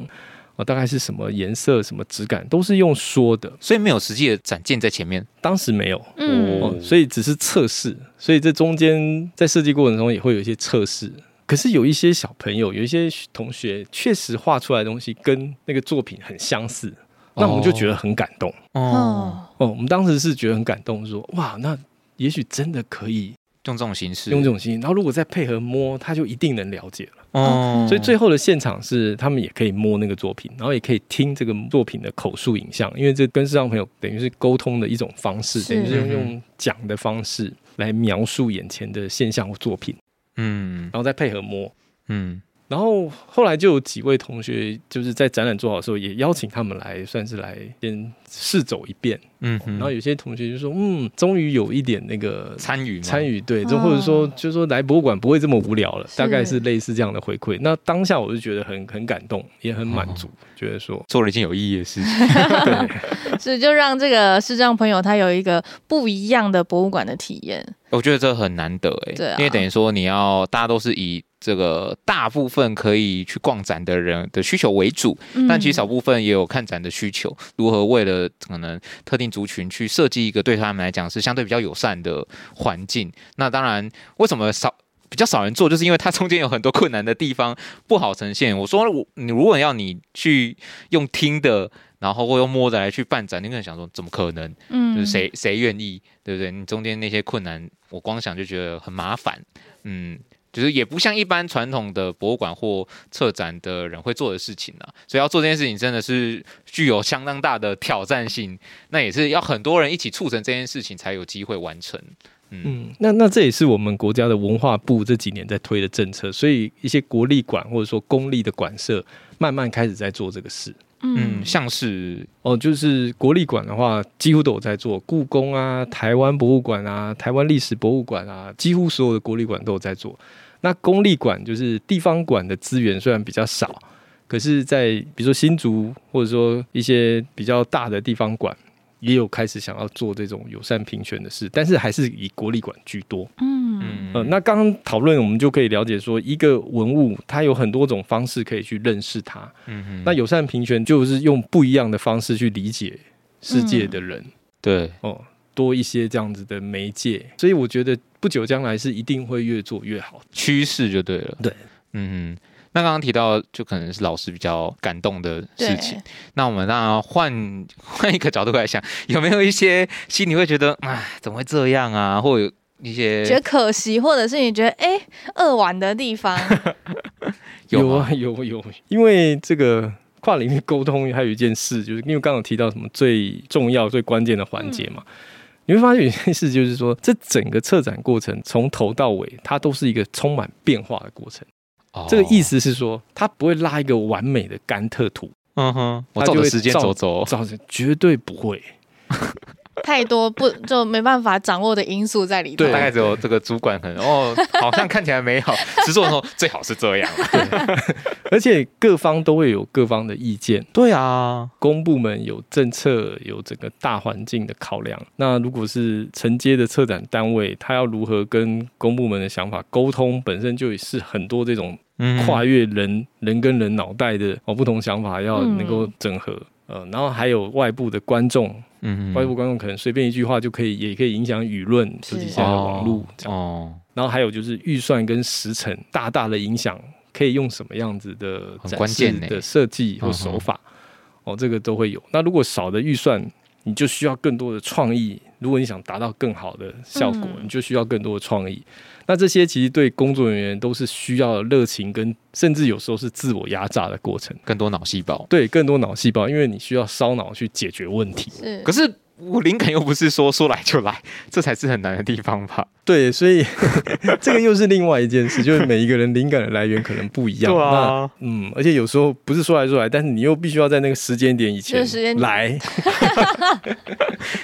[SPEAKER 4] 哦，大概是什么颜色、什么质感，都是用说的，
[SPEAKER 2] 所以没有实际的展件在前面。
[SPEAKER 4] 当时没有，哦，所以只是测试，所以这中间在设计过程中也会有一些测试。可是有一些小朋友，有一些同学，确实画出来的东西跟那个作品很相似，那我们就觉得很感动。
[SPEAKER 2] 哦
[SPEAKER 4] 哦，我们当时是觉得很感动，说哇，那也许真的可以
[SPEAKER 2] 用这种形式，
[SPEAKER 4] 用这种形式，然后如果再配合摸，他就一定能了解了。
[SPEAKER 2] 哦，
[SPEAKER 4] 所以最后的现场是他们也可以摸那个作品，然后也可以听这个作品的口述影像，因为这跟视障朋友等于是沟通的一种方式，等于是用用讲的方式来描述眼前的现象或作品。嗯，然后再配合摸，嗯，然后后来就有几位同学就是在展览做好的时候，也邀请他们来，算是来先试走一遍，嗯，然后有些同学就说，嗯，终于有一点那个参与参与，对，就或者说就是说来博物馆不会这么无聊了，大概是类似这样的回馈。那当下我就觉得很很感动，也很满足，觉得说。
[SPEAKER 2] 做了一件有意义的事情，
[SPEAKER 5] 对，所以就让这个视障朋友他有一个不一样的博物馆的体验。
[SPEAKER 2] 我觉得这很难得哎，对，因为等于说你要大家都是以这个大部分可以去逛展的人的需求为主，但其实少部分也有看展的需求。如何为了可能特定族群去设计一个对他们来讲是相对比较友善的环境？那当然，为什么少比较少人做，就是因为它中间有很多困难的地方不好呈现。我说我你如果要你去用听的。然后或用摸着来去办展，你可能想说怎么可能？嗯，就是谁谁愿意，对不对？你中间那些困难，我光想就觉得很麻烦。嗯，就是也不像一般传统的博物馆或策展的人会做的事情啊。所以要做这件事情，真的是具有相当大的挑战性。那也是要很多人一起促成这件事情，才有机会完成。嗯，
[SPEAKER 4] 嗯，那那这也是我们国家的文化部这几年在推的政策。所以一些国立馆或者说公立的馆舍，慢慢开始在做这个事。
[SPEAKER 2] 嗯，像是
[SPEAKER 4] 哦，就是国立馆的话，几乎都有在做。故宫啊，台湾博物馆啊，台湾历史博物馆啊，几乎所有的国立馆都有在做。那公立馆就是地方馆的资源虽然比较少，可是，在比如说新竹或者说一些比较大的地方馆。也有开始想要做这种友善平权的事，但是还是以国立馆居多。嗯，呃，那刚刚讨论，我们就可以了解说，一个文物它有很多种方式可以去认识它。嗯哼，那友善平权就是用不一样的方式去理解世界的人。嗯、对，哦，多一些这样子的媒介，所以我觉得不久将来是一定会越做越好，趋势就对了。对，嗯哼。那刚刚提到，就可能是老师比较感动的事情。那我们那换换一个角度来想，有没有一些心里会觉得，哎，怎么会这样啊？或有一些
[SPEAKER 5] 觉得可惜，或者是你觉得哎，扼腕的地方？
[SPEAKER 4] 有啊，有有。因为这个跨领域沟通，还有一件事，就是因为刚刚提到什么最重要、最关键的环节嘛。嗯、你会发现有一件事，就是说，这整个策展过程从头到尾，它都是一个充满变化的过程。这个意思是说，它不会拉一个完美的甘特图。嗯哼，我照着时间走走，照着绝对不会。
[SPEAKER 5] 太多不就没办法掌握的因素在里头。
[SPEAKER 2] 对，大概只有这个主管可能哦，好像看起来没好，实作的时候最好是这样。对，
[SPEAKER 4] 而且各方都会有各方的意见。
[SPEAKER 2] 对啊，
[SPEAKER 4] 公部门有政策，有整个大环境的考量。那如果是承接的策展单位，他要如何跟公部门的想法沟通，本身就是很多这种跨越人、嗯、人跟人脑袋的哦不同想法要能够整合。嗯呃，然后还有外部的观众，嗯哼，外部观众可能随便一句话就可以，也可以影响舆论，尤其现在的网络这样。哦，然后还有就是预算跟时程大大的影响，可以用什么样子的展示的设计或手法，哦，这个都会有。那如果少的预算，你就需要更多的创意。如果你想达到更好的效果，你就需要更多的创意。那这些其实对工作人员都是需要热情，跟甚至有时候是自我压榨的过程。
[SPEAKER 2] 更多脑细胞，
[SPEAKER 4] 对，更多脑细胞，因为你需要烧脑去解决问题。
[SPEAKER 2] 是，可是。我灵感又不是说说来就来，这才是很难的地方吧？
[SPEAKER 4] 对，所以 这个又是另外一件事，就是每一个人灵感的来源可能不一样。对啊，嗯，而且有时候不是说来就来，但是你又必须要在那个时间点以前来，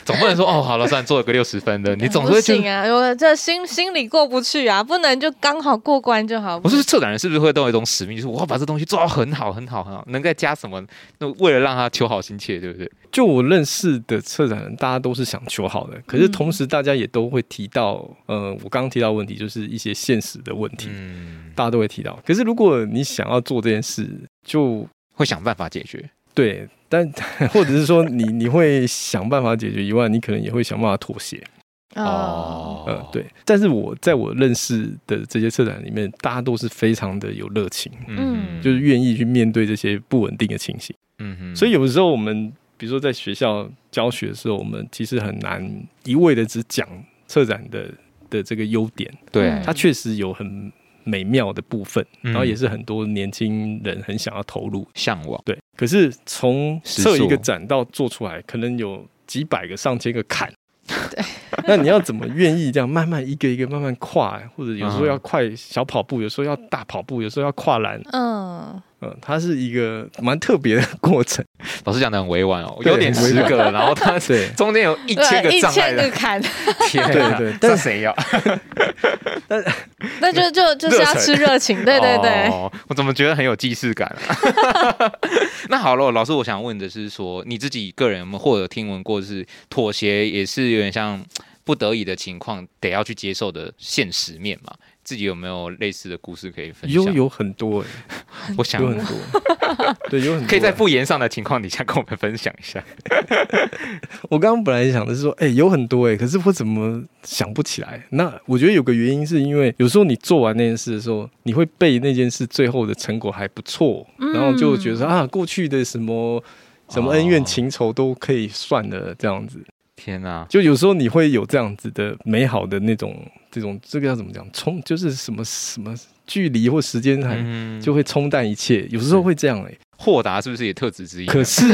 [SPEAKER 2] 总不能说哦，好了，算做了个六十分的，你总是会
[SPEAKER 5] 不行啊，我这心心里过不去啊，不能就刚好过关就好。
[SPEAKER 2] 我是策展人是不是会都有一种使命，就是我要把这东西做到很好很好很好，能再加什么？那为了让他求好心切，对不对？
[SPEAKER 4] 就我认识的策展人，大家都是想求好的，可是同时大家也都会提到，呃，我刚刚提到问题就是一些现实的问题，嗯，大家都会提到。可是如果你想要做这件事，就
[SPEAKER 2] 会想办法解决。
[SPEAKER 4] 对，但 或者是说你 你会想办法解决以外，你可能也会想办法妥协。
[SPEAKER 2] 哦，
[SPEAKER 4] 嗯，对。但是我在我认识的这些策展里面，大家都是非常的有热情，嗯，就是愿意去面对这些不稳定的情形，嗯哼。所以有的时候我们，比如说在学校教学的时候，我们其实很难一味的只讲策展的的这个优点，
[SPEAKER 2] 对，
[SPEAKER 4] 它确实有很美妙的部分，然后也是很多年轻人很想要投入、
[SPEAKER 2] 向往。
[SPEAKER 4] 对，可是从设一个展到做出来，可能有几百个、上千个坎。对，那你要怎么愿意这样慢慢一个一个慢慢跨，或者有时候要快小跑步，有时候要大跑步，有时候要跨栏。嗯嗯，它是一个蛮特别的过程。
[SPEAKER 2] 老师讲的很委婉哦，有点十个，然后它对 中间有一千个障碍的
[SPEAKER 5] 坎。
[SPEAKER 2] 天，对对，但谁要？
[SPEAKER 5] 但那就就就是要吃热情，对对对。
[SPEAKER 2] 我怎么觉得很有既视感？那好了，老师，我想问的是说，你自己个人或者听闻过，是妥协也是有点像不得已的情况，得要去接受的现实面嘛？自己有没有类似的故事可以分享？
[SPEAKER 4] 有有很多哎，
[SPEAKER 2] 我想
[SPEAKER 4] 有很多，对，有很多。
[SPEAKER 2] 可以在不言上的情况底下跟我们分享一下。
[SPEAKER 4] 我刚刚本来想的是说，哎，有很多哎，可是我怎么想不起来？那我觉得有个原因是因为有时候你做完那件事的时候，你会被那件事最后的成果还不错，然后就觉得啊，过去的什么什么恩怨情仇都可以算了，这样子。
[SPEAKER 2] 天哪！
[SPEAKER 4] 就有时候你会有这样子的美好的那种。这种这个要怎么讲？冲就是什么什么距离或时间，还就会冲淡一切。有时候会这样哎，
[SPEAKER 2] 豁达是不是也特质之一？
[SPEAKER 4] 可是，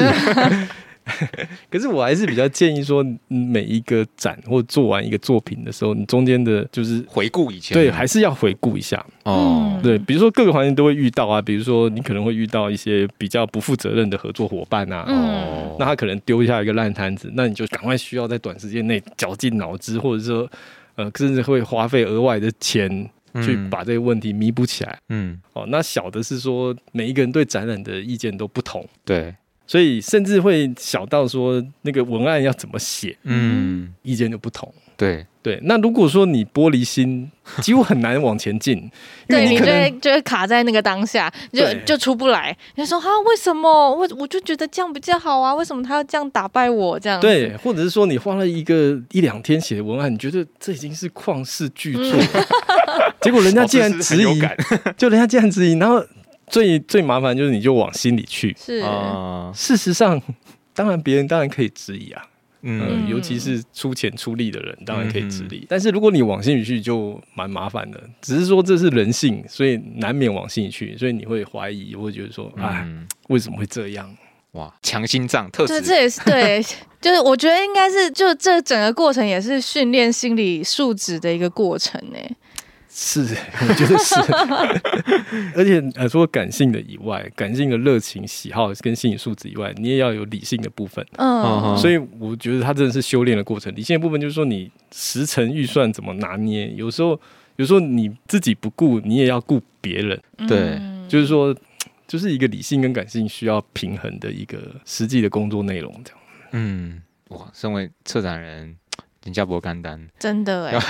[SPEAKER 4] 可是我还是比较建议说，每一个展或做完一个作品的时候，你中间的就是
[SPEAKER 2] 回顾以前，
[SPEAKER 4] 对，还是要回顾一下。哦。对，比如说各个环节都会遇到啊，比如说你可能会遇到一些比较不负责任的合作伙伴啊，哦，那他可能丢下一个烂摊子，那你就赶快需要在短时间内绞尽脑汁，或者说。呃，甚至会花费额外的钱去把这个问题弥补起来。嗯，哦，那小的是说，每一个人对展览的意见都不同，
[SPEAKER 2] 对，
[SPEAKER 4] 所以甚至会小到说那个文案要怎么写，嗯，意见就不同。
[SPEAKER 2] 对
[SPEAKER 4] 对，那如果说你玻璃心，几乎很难往前进，
[SPEAKER 5] 对你就会就会卡在那个当下，就就出不来。你说哈，为什么？我我就觉得这样比较好啊，为什么他要这样打败我？这样
[SPEAKER 4] 对，或者是说你花了一个一两天写的文案，你觉得这已经是旷世巨作，结果人家竟然质疑，就人家竟然质疑，然后最最麻烦就是你就往心里去，
[SPEAKER 5] 是
[SPEAKER 4] 啊，事实上，当然别人当然可以质疑啊。嗯，尤其是出钱出力的人，当然可以质疑。嗯、但是如果你往心里去，就蛮麻烦的。只是说这是人性，所以难免往心里去，所以你会怀疑，会觉得说，哎，嗯、为什么会这样？
[SPEAKER 2] 哇，强心脏特质，
[SPEAKER 5] 对，这也是对，就是我觉得应该是，就这整个过程也是训练心理素质的一个过程呢。
[SPEAKER 4] 是，我觉得是，而且呃，除了感性的以外，感性的热情、喜好跟心理素质以外，你也要有理性的部分。嗯，所以我觉得他真的是修炼的过程。理性的部分就是说，你时程预算怎么拿捏？有时候，有时候你自己不顾，你也要顾别人。
[SPEAKER 2] 对，
[SPEAKER 4] 就是说，就是一个理性跟感性需要平衡的一个实际的工作内容。这样。
[SPEAKER 2] 嗯，哇，身为策展人，人家不干单，
[SPEAKER 5] 真的哎。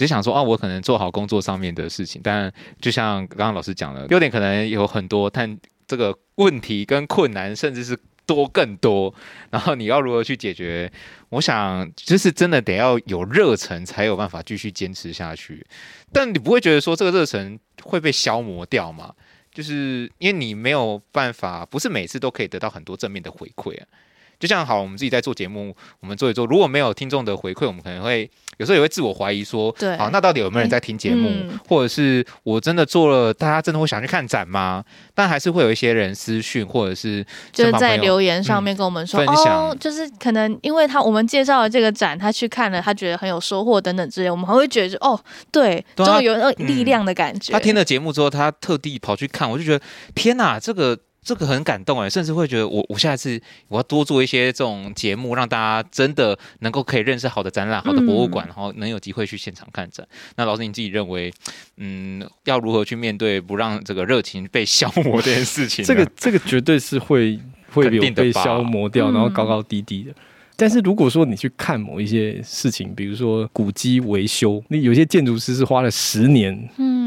[SPEAKER 2] 只想说啊，我可能做好工作上面的事情，但就像刚刚老师讲的，优点可能有很多，但这个问题跟困难甚至是多更多。然后你要如何去解决？我想就是真的得要有热忱，才有办法继续坚持下去。但你不会觉得说这个热忱会被消磨掉吗？就是因为你没有办法，不是每次都可以得到很多正面的回馈啊。就像好，我们自己在做节目，我们做一做，如果没有听众的回馈，我们可能会有时候也会自我怀疑，说，对，好，那到底有没有人在听节目？嗯、或者是我真的做了，大家真的会想去看展吗？但还是会有一些人私讯，或者是
[SPEAKER 5] 就是在留言上面跟我们说，哦，就是可能因为他我们介绍了这个展，他去看了，他觉得很有收获等等之类，我们还会觉得哦，对，终于有那力量的感觉。
[SPEAKER 2] 嗯、他听了节目之后，他特地跑去看，我就觉得天哪，这个。这个很感动哎，甚至会觉得我我下一次我要多做一些这种节目，让大家真的能够可以认识好的展览、好的博物馆，然后能有机会去现场看展。那老师你自己认为，嗯，要如何去面对不让这个热情被消磨这件事情？
[SPEAKER 4] 这个这个绝对是会会有被消磨掉，然后高高低低的。但是如果说你去看某一些事情，比如说古迹维修，那有些建筑师是花了十年，嗯。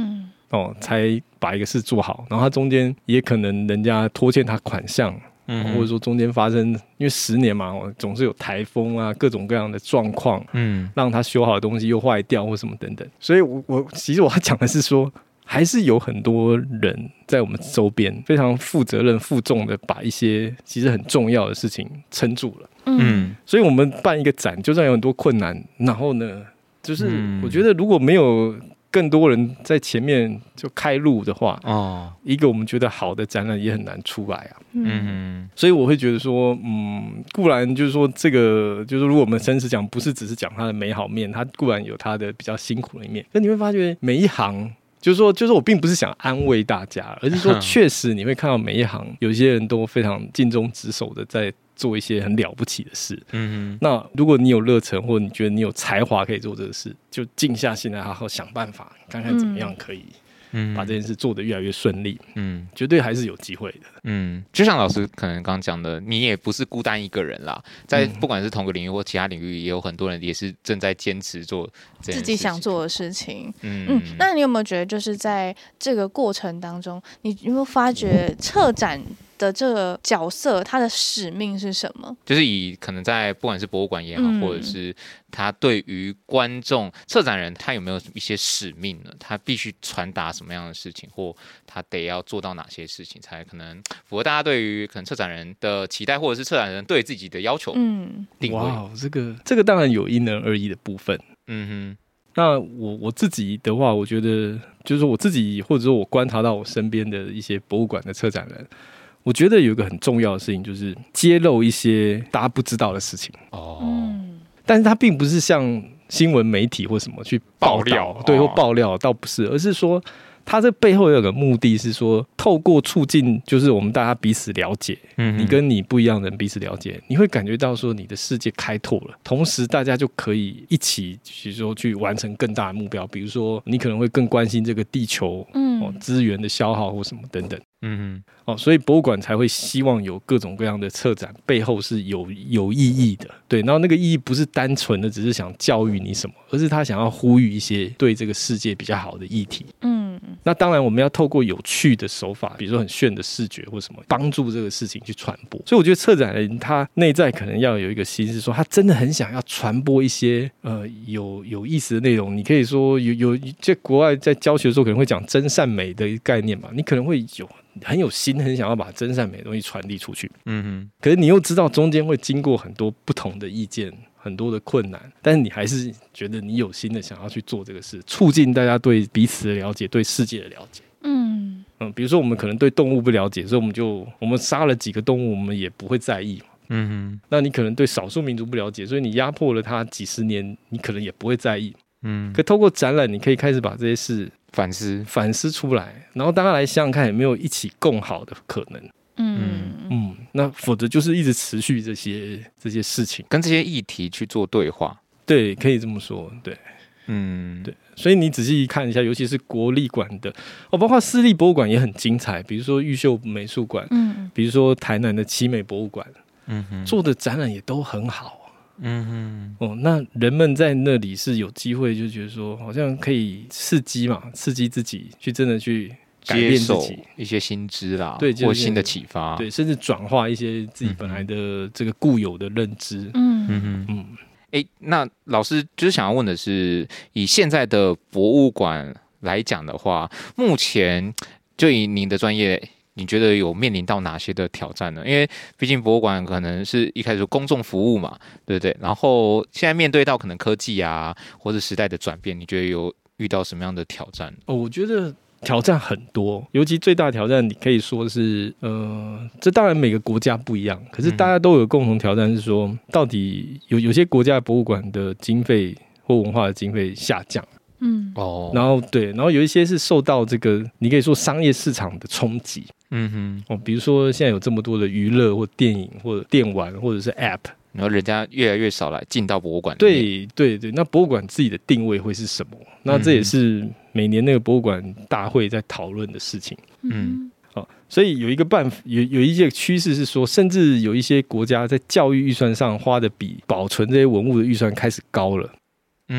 [SPEAKER 4] 哦，才把一个事做好，然后他中间也可能人家拖欠他款项，嗯，或者说中间发生，因为十年嘛，总是有台风啊，各种各样的状况，嗯，让他修好的东西又坏掉或什么等等。所以我，我我其实我要讲的是说，还是有很多人在我们周边非常负责任、负重的把一些其实很重要的事情撑住了。嗯，所以我们办一个展，就算有很多困难，然后呢，就是我觉得如果没有。更多人在前面就开路的话，哦，一个我们觉得好的展览也很难出来啊。嗯，所以我会觉得说，嗯，固然就是说这个，就是如果我们真实讲，不是只是讲它的美好面，它固然有它的比较辛苦的一面。但你会发觉每一行，就是说，就是我并不是想安慰大家，而是说，确实你会看到每一行，有些人都非常尽忠职守的在。做一些很了不起的事，嗯。那如果你有热忱，或者你觉得你有才华可以做这个事，就静下心来，好好想办法，看看怎么样可以，嗯，把这件事做得越来越顺利，嗯，绝对还是有机会的，嗯。
[SPEAKER 2] 就像老师可能刚刚讲的，你也不是孤单一个人啦，在不管是同个领域或其他领域，也有很多人也是正在坚持做
[SPEAKER 5] 自己想做的事情，嗯。嗯。那你有没有觉得，就是在这个过程当中，你有没有发觉策展的这个角色，他的使命是什么？
[SPEAKER 2] 就是以可能在不管是博物馆也好，嗯、或者是他对于观众、策展人，他有没有一些使命呢？他必须传达什么样的事情，或他得要做到哪些事情，才可能符合大家对于可能策展人的期待，或者是策展人对自己的要求？嗯，定位。哇，
[SPEAKER 4] 这个这个当然有因人而异的部分。嗯哼，那我我自己的话，我觉得就是我自己，或者说我观察到我身边的一些博物馆的策展人。我觉得有一个很重要的事情，就是揭露一些大家不知道的事情哦。但是它并不是像新闻媒体或什么去爆料，对，或爆料倒不是，而是说。它这背后有个目的是说，透过促进，就是我们大家彼此了解，嗯，你跟你不一样的人彼此了解，你会感觉到说你的世界开拓了，同时大家就可以一起，比如说去完成更大的目标，比如说你可能会更关心这个地球，嗯，哦，资源的消耗或什么等等，嗯嗯，哦，所以博物馆才会希望有各种各样的策展，背后是有有意义的，对，然后那个意义不是单纯的只是想教育你什么，而是他想要呼吁一些对这个世界比较好的议题，嗯。那当然，我们要透过有趣的手法，比如说很炫的视觉或什么，帮助这个事情去传播。所以我觉得策展人他内在可能要有一个心思，说他真的很想要传播一些呃有有意思的内容。你可以说有有在国外在教学的时候可能会讲真善美的概念嘛，你可能会有很有心，很想要把真善美的东西传递出去。嗯哼。可是你又知道中间会经过很多不同的意见。很多的困难，但是你还是觉得你有心的想要去做这个事，促进大家对彼此的了解，对世界的了解。嗯嗯，比如说我们可能对动物不了解，所以我们就我们杀了几个动物，我们也不会在意。嗯哼，那你可能对少数民族不了解，所以你压迫了他几十年，你可能也不会在意。嗯，可透过展览，你可以开始把这些事反思。反思出来，然后大家来想想看有没有一起共好的可能。嗯。嗯，那否则就是一直持续这些这些事情，
[SPEAKER 2] 跟这些议题去做对话，
[SPEAKER 4] 对，可以这么说，对，嗯，对，所以你仔细看一下，尤其是国立馆的哦，包括私立博物馆也很精彩，比如说玉秀美术馆，嗯，比如说台南的奇美博物馆，嗯哼，做的展览也都很好，嗯哼，哦，那人们在那里是有机会就觉得说，好像可以刺激嘛，刺激自己去真的去。
[SPEAKER 2] 接受一些新知啦，对，或新的启发，
[SPEAKER 4] 对，甚至转化一些自己本来的这个固有的认知。嗯嗯
[SPEAKER 2] 嗯。哎、欸，那老师就是想要问的是，以现在的博物馆来讲的话，目前就以您的专业，你觉得有面临到哪些的挑战呢？因为毕竟博物馆可能是一开始公众服务嘛，对不对？然后现在面对到可能科技啊，或者时代的转变，你觉得有遇到什么样的挑战？
[SPEAKER 4] 哦，我觉得。挑战很多，尤其最大的挑战，你可以说是，呃，这当然每个国家不一样，可是大家都有共同挑战，是说，到底有有些国家博物馆的经费或文化的经费下降，嗯，哦，然后对，然后有一些是受到这个，你可以说商业市场的冲击，嗯哼，哦，比如说现在有这么多的娱乐或电影或者电玩或者是 App。
[SPEAKER 2] 然后人家越来越少来进到博物馆。
[SPEAKER 4] 对对对，那博物馆自己的定位会是什么？那这也是每年那个博物馆大会在讨论的事情。嗯，好，所以有一个办法，有有一些趋势是说，甚至有一些国家在教育预算上花的比保存这些文物的预算开始高了。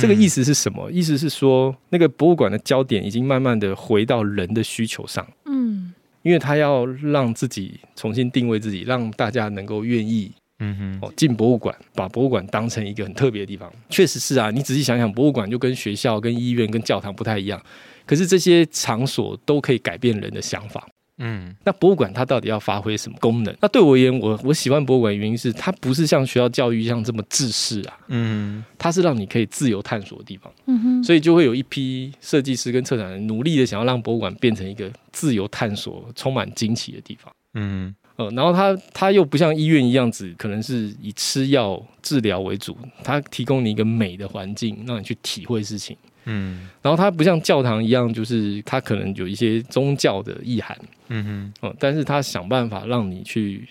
[SPEAKER 4] 这个意思是什么？意思是说，那个博物馆的焦点已经慢慢的回到人的需求上。嗯。因为他要让自己重新定位自己，让大家能够愿意，嗯哼，哦，进博物馆，把博物馆当成一个很特别的地方。确实是啊，你仔细想想，博物馆就跟学校、跟医院、跟教堂不太一样，可是这些场所都可以改变人的想法。嗯，那博物馆它到底要发挥什么功能？那对我而言，我我喜欢博物馆的原因是，它不是像学校教育一样这么制式啊，嗯，它是让你可以自由探索的地方，嗯哼，所以就会有一批设计师跟策展人努力的想要让博物馆变成一个自由探索、充满惊奇的地方，嗯，呃，然后它它又不像医院一样子，可能是以吃药治疗为主，它提供你一个美的环境，让你去体会事情。嗯，然后它不像教堂一样，就是它可能有一些宗教的意涵，嗯哼，哦，但是它想办法让你去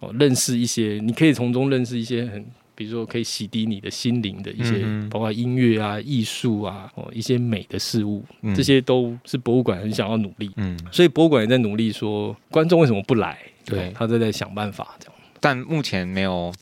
[SPEAKER 4] 哦认识一些，你可以从中认识一些很，比如说可以洗涤你的心灵的一些，嗯、包括音乐啊、艺术啊，哦一些美的事物，嗯、这些都是博物馆很想要努力，嗯，所以博物馆也在努力说，观众为什么不来？对，他都在想办法这样，
[SPEAKER 2] 但目前没有。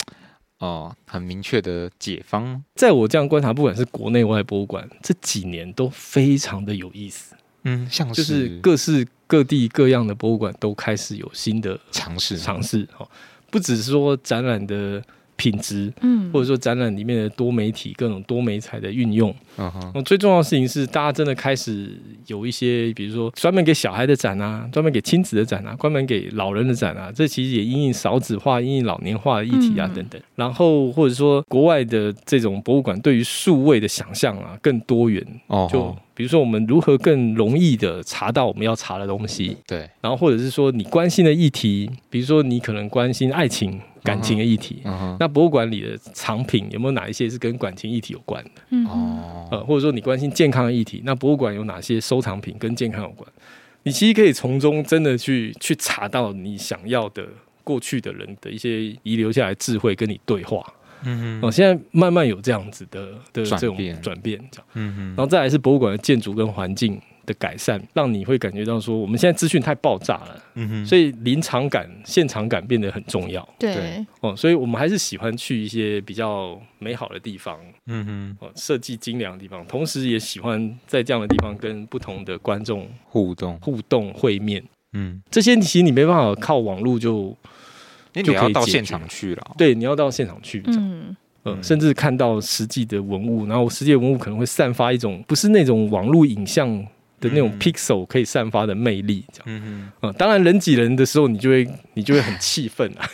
[SPEAKER 2] 哦，很明确的解方。
[SPEAKER 4] 在我这样观察，不管是国内外博物馆，这几年都非常的有意思。嗯，像是就是各式各地各样的博物馆都开始有新的尝试尝试。哦，不只是说展览的。品质，嗯，或者说展览里面的多媒体、各种多媒材的运用，嗯哼，最重要的事情是，大家真的开始有一些，比如说专门给小孩的展啊，专门给亲子的展啊，专门给老人的展啊，这其实也因应少子化、因应老年化的议题啊等等。然后或者说国外的这种博物馆对于数位的想象啊更多元，哦，就比如说我们如何更容易的查到我们要查的东西，对，然后或者是说你关心的议题，比如说你可能关心爱情。感情的议题，uh huh. uh huh. 那博物馆里的藏品有没有哪一些是跟感情议题有关的？哦、uh，huh. 呃，或者说你关心健康的议题，那博物馆有哪些收藏品跟健康有关？你其实可以从中真的去去查到你想要的过去的人的一些遗留下来智慧跟你对话。嗯哼，哦、呃，现在慢慢有这样子的的这种转变，转变这样。嗯哼，然后再来是博物馆的建筑跟环境的改善，让你会感觉到说，我们现在资讯太爆炸了，嗯哼，所以临场感、现场感变得很重要。对，哦，所以我们还是喜欢去一些比较美好的地方，嗯哼，哦，设计精良的地方，同时也喜欢在这样的地方跟不同的观众互动、互动会面。嗯，这些其实你没办法靠网络就就可以到现场去了。对，你要到现场去，嗯。嗯，甚至看到实际的文物，然后实际的文物可能会散发一种不是那种网络影像的那种 pixel 可以散发的魅力，这样。嗯嗯。嗯，当然人挤人的时候，你就会你就会很气愤啊。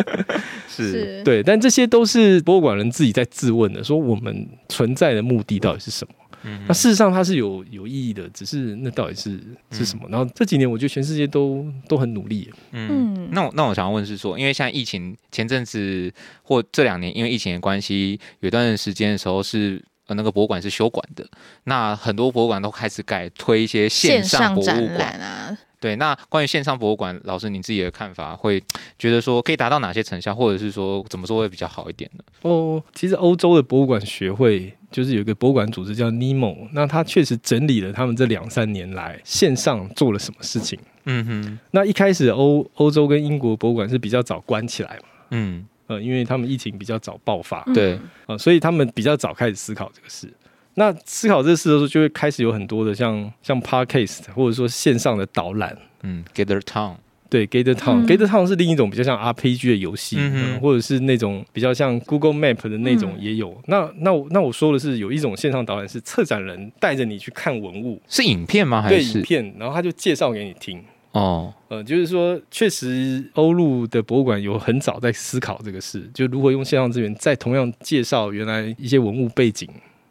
[SPEAKER 4] 是。对，但这些都是博物馆人自己在自问的，说我们存在的目的到底是什么？嗯，那事实上它是有有意义的，只是那到底是是什么？然后这几年我觉得全世界都都很努力。
[SPEAKER 2] 嗯，那我那我想要问是说，因为像疫情前阵子或这两年，因为疫情的关系，有段时间的时候是呃那个博物馆是休馆的，那很多博物馆都开始改推一些线上博物馆啊。对，那关于线上博物馆，老师你自己的看法，会觉得说可以达到哪些成效，或者是说怎么做会比较好一点呢？
[SPEAKER 4] 哦，其实欧洲的博物馆学会就是有一个博物馆组织叫 NEMO，那他确实整理了他们这两三年来线上做了什么事情。嗯哼，那一开始欧欧洲跟英国博物馆是比较早关起来嘛，嗯。呃，因为他们疫情比较早爆发，对。所以他们比较早开始思考这个事。那思考这个事的时候，就会开始有很多的像像 podcast 或者说线上的导览，
[SPEAKER 2] 嗯，Gather Town，
[SPEAKER 4] 对，Gather Town，Gather Town 是另一种比较像 RPG 的游戏，嗯或者是那种比较像 Google Map 的那种也有。嗯、那那我那我说的是有一种线上导览是策展人带着你去看文物，
[SPEAKER 2] 是影片吗？还是
[SPEAKER 4] 对影片？然后他就介绍给你听。哦，呃，就是说，确实欧陆的博物馆有很早在思考这个事，就如何用线上资源再同样介绍原来一些文物背景。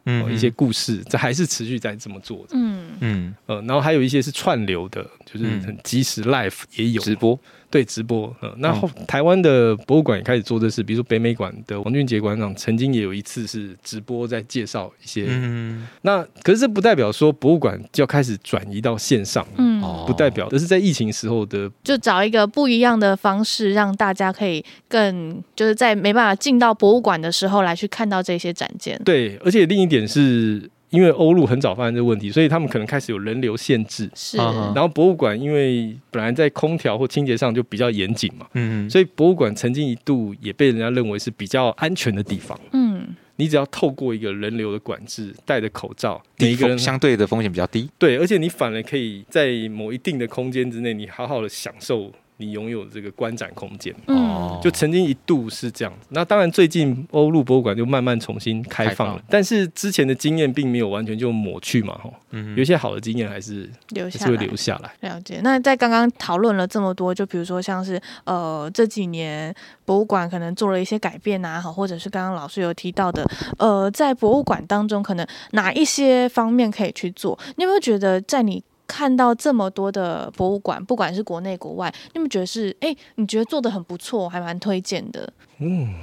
[SPEAKER 4] 嗯，一些故事，这还是持续在这么做的。嗯。嗯，呃，然后还有一些是串流的，就是很即时 live 也有。
[SPEAKER 2] 直播。
[SPEAKER 4] 对直播，嗯，那后台湾的博物馆也开始做这事，比如说北美馆的王俊杰馆长曾经也有一次是直播在介绍一些，嗯，那可是这不代表说博物馆就要开始转移到线上，嗯，不代表，这是在疫情时候的，
[SPEAKER 5] 就找一个不一样的方式，让大家可以更就是在没办法进到博物馆的时候来去看到这些展件。
[SPEAKER 4] 对，而且另一点是。因为欧陆很早发现这个问题，所以他们可能开始有人流限制。是，然后博物馆因为本来在空调或清洁上就比较严谨嘛，嗯，所以博物馆曾经一度也被人家认为是比较安全的地方。嗯，你只要透过一个人流的管制，戴着口罩，每一个人
[SPEAKER 2] 相对的风险比较低。
[SPEAKER 4] 对，而且你反而可以在某一定的空间之内，你好好的享受。你拥有这个观展空间，哦，就曾经一度是这样子。那当然，最近欧陆博物馆就慢慢重新开放了，放，但是之前的经验并没有完全就抹去嘛，哈，嗯，有些好的经验还是留下，还是会留下来。
[SPEAKER 5] 了解。那在刚刚讨论了这么多，就比如说像是呃这几年博物馆可能做了一些改变啊，好，或者是刚刚老师有提到的，呃，在博物馆当中可能哪一些方面可以去做？你有没有觉得在你看到这么多的博物馆，不管是国内国外，你们觉得是哎、欸，你觉得做的很不错，还蛮推荐的。
[SPEAKER 4] 嗯，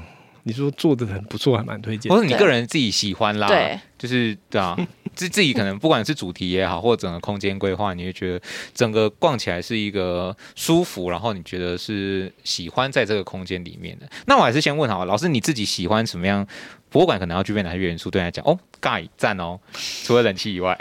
[SPEAKER 4] 你说做的很不错，还蛮推荐。
[SPEAKER 2] 或是你个人自己喜欢啦，
[SPEAKER 5] 对，
[SPEAKER 2] 就是对啊，自自己可能不管是主题也好，或者整个空间规划，你会觉得整个逛起来是一个舒服，然后你觉得是喜欢在这个空间里面的。那我还是先问好，老师你自己喜欢什么样？博物馆可能要具备哪些元素？对你来讲，哦，盖赞哦，除了冷气以外，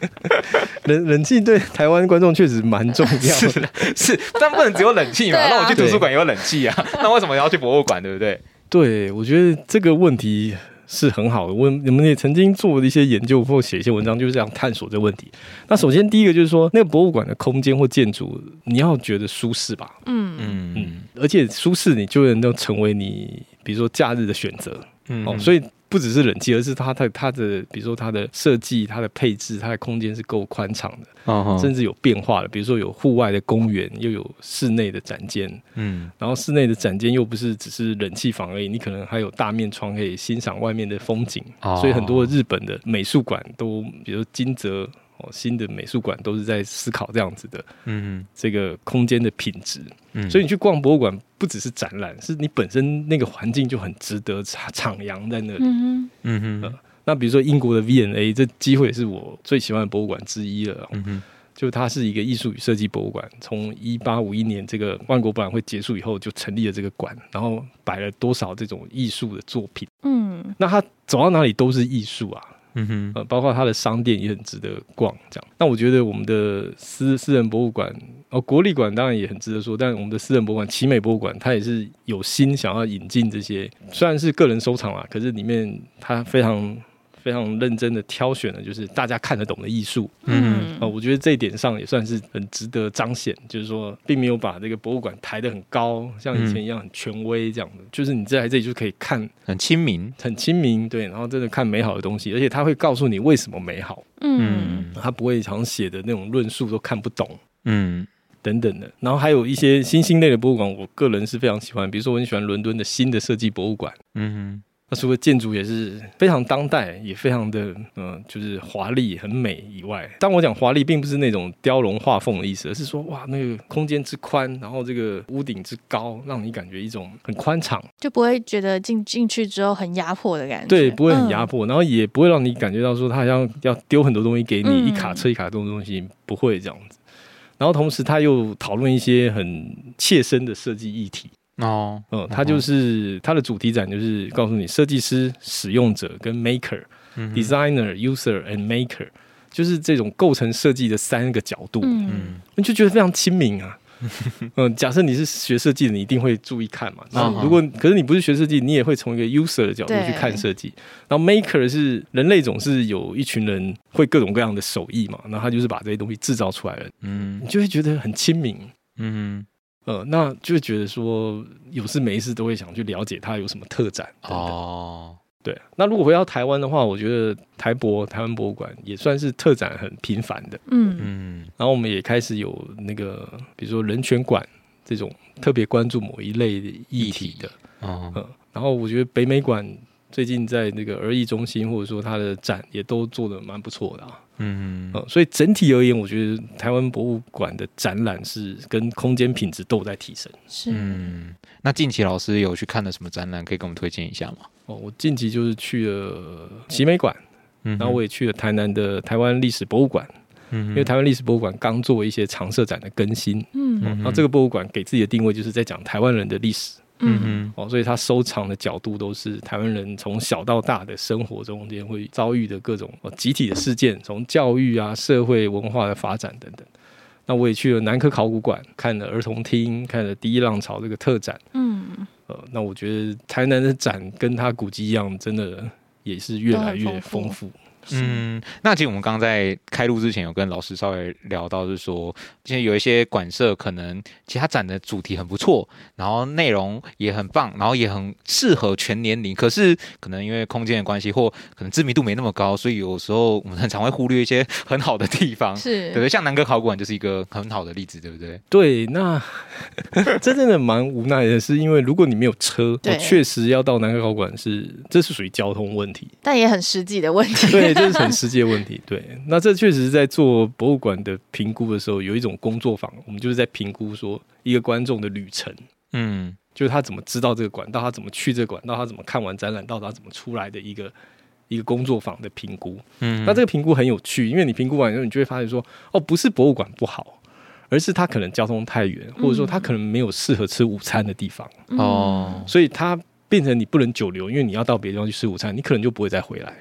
[SPEAKER 4] 冷冷气对台湾观众确实蛮重要的，
[SPEAKER 2] 是，但不能只有冷气嘛？啊、那我去图书馆也有冷气啊，那为什么要去博物馆？对不对？
[SPEAKER 4] 对，我觉得这个问题是很好的。我你们也曾经做了一些研究或写一些文章，就是这样探索这个问题。那首先第一个就是说，那个博物馆的空间或建筑，你要觉得舒适吧？嗯嗯嗯，而且舒适，你就能够成为你，比如说假日的选择。嗯，哦，所以不只是冷气，而是它的它的，比如说它的设计、它的配置、它的空间是够宽敞的，哦，甚至有变化的，比如说有户外的公园，又有室内的展间，嗯，然后室内的展间又不是只是冷气房而已，你可能还有大面窗可以欣赏外面的风景，哦，所以很多日本的美术馆都，比如金泽。哦，新的美术馆都是在思考这样子的，嗯，这个空间的品质，嗯，所以你去逛博物馆不只是展览，是你本身那个环境就很值得徜徉在那里，嗯嗯、呃、那比如说英国的 V&A，这机会也是我最喜欢的博物馆之一了，嗯哼，就它是一个艺术与设计博物馆，从一八五一年这个万国博览会结束以后就成立了这个馆，然后摆了多少这种艺术的作品，嗯，那它走到哪里都是艺术啊。嗯哼，呃，包括它的商店也很值得逛，这样。那我觉得我们的私私人博物馆，哦，国立馆当然也很值得说，但我们的私人博物馆奇美博物馆，它也是有心想要引进这些，虽然是个人收藏啊，可是里面它非常。非常认真的挑选了，就是大家看得懂的艺术。嗯，啊，我觉得这一点上也算是很值得彰显，就是说，并没有把这个博物馆抬得很高，像以前一样很权威这样的。嗯、就是你在这里就可以看，
[SPEAKER 2] 很亲民，
[SPEAKER 4] 很亲民，对。然后真的看美好的东西，而且他会告诉你为什么美好。嗯，他不会常写的那种论述都看不懂。嗯，等等的。然后还有一些新兴类的博物馆，我个人是非常喜欢，比如说我很喜欢伦敦的新的设计博物馆。嗯哼。那除了建筑也是非常当代，也非常的嗯、呃，就是华丽很美以外，当我讲华丽，并不是那种雕龙画凤的意思，而是说哇，那个空间之宽，然后这个屋顶之高，让你感觉一种很宽敞，
[SPEAKER 5] 就不会觉得进进去之后很压迫的感觉。
[SPEAKER 4] 对，不会很压迫，嗯、然后也不会让你感觉到说他好像要丢很多东西给你，嗯、一卡车一卡重的东西，不会这样子。然后同时他又讨论一些很切身的设计议题。哦，嗯，它就是它的主题展，就是告诉你设计师、使用者跟 maker、嗯、designer、user and maker，就是这种构成设计的三个角度，嗯，你就觉得非常亲民啊。嗯，假设你是学设计的，你一定会注意看嘛。那如果可是你不是学设计，你也会从一个 user 的角度去看设计。然后 maker 是人类总是有一群人会各种各样的手艺嘛，然后他就是把这些东西制造出来了，嗯，你就会觉得很亲民，嗯。呃，那就会觉得说有事没事都会想去了解它有什么特展哦。对，那如果回到台湾的话，我觉得台博台湾博物馆也算是特展很频繁的。嗯嗯，然后我们也开始有那个，比如说人权馆这种特别关注某一类的议题的。哦、嗯，然后我觉得北美馆最近在那个儿艺中心或者说它的展也都做的蛮不错的啊。嗯嗯，所以整体而言，我觉得台湾博物馆的展览是跟空间品质都有在提升。
[SPEAKER 2] 是，嗯，那近期老师有去看了什么展览，可以给我们推荐一下吗？
[SPEAKER 4] 哦，我近期就是去了奇美馆，嗯，然后我也去了台南的台湾历史博物馆，嗯，因为台湾历史博物馆刚做一些常设展的更新，嗯，然后这个博物馆给自己的定位就是在讲台湾人的历史。嗯哼，哦，所以他收藏的角度都是台湾人从小到大的生活中间会遭遇的各种集体的事件，从教育啊、社会文化的发展等等。那我也去了南科考古馆，看了儿童厅，看了第一浪潮这个特展。嗯，呃，那我觉得台南的展跟它古迹一样，真的也是越来越丰富。
[SPEAKER 2] 嗯，那其实我们刚刚在开录之前有跟老师稍微聊到，是说，现在有一些馆舍可能其他展的主题很不错，然后内容也很棒，然后也很适合全年龄，可是可能因为空间的关系，或可能知名度没那么高，所以有时候我们很常会忽略一些很好的地方，
[SPEAKER 5] 是对
[SPEAKER 2] 不对？像南哥考古馆就是一个很好的例子，对不对？
[SPEAKER 4] 对，那 真正的蛮无奈的是，因为如果你没有车，我确实要到南哥考古馆是，这是属于交通问题，
[SPEAKER 5] 但也很实际的问题。
[SPEAKER 4] 对。这是很世界问题，对。那这确实是在做博物馆的评估的时候，有一种工作坊，我们就是在评估说一个观众的旅程，嗯，就是他怎么知道这个馆，到他怎么去这个馆，到他怎么看完展览，到他怎么出来的一个一个工作坊的评估。嗯，那这个评估很有趣，因为你评估完之后，你就会发现说，哦，不是博物馆不好，而是他可能交通太远，或者说他可能没有适合吃午餐的地方。哦，所以他变成你不能久留，因为你要到别的地方去吃午餐，你可能就不会再回来。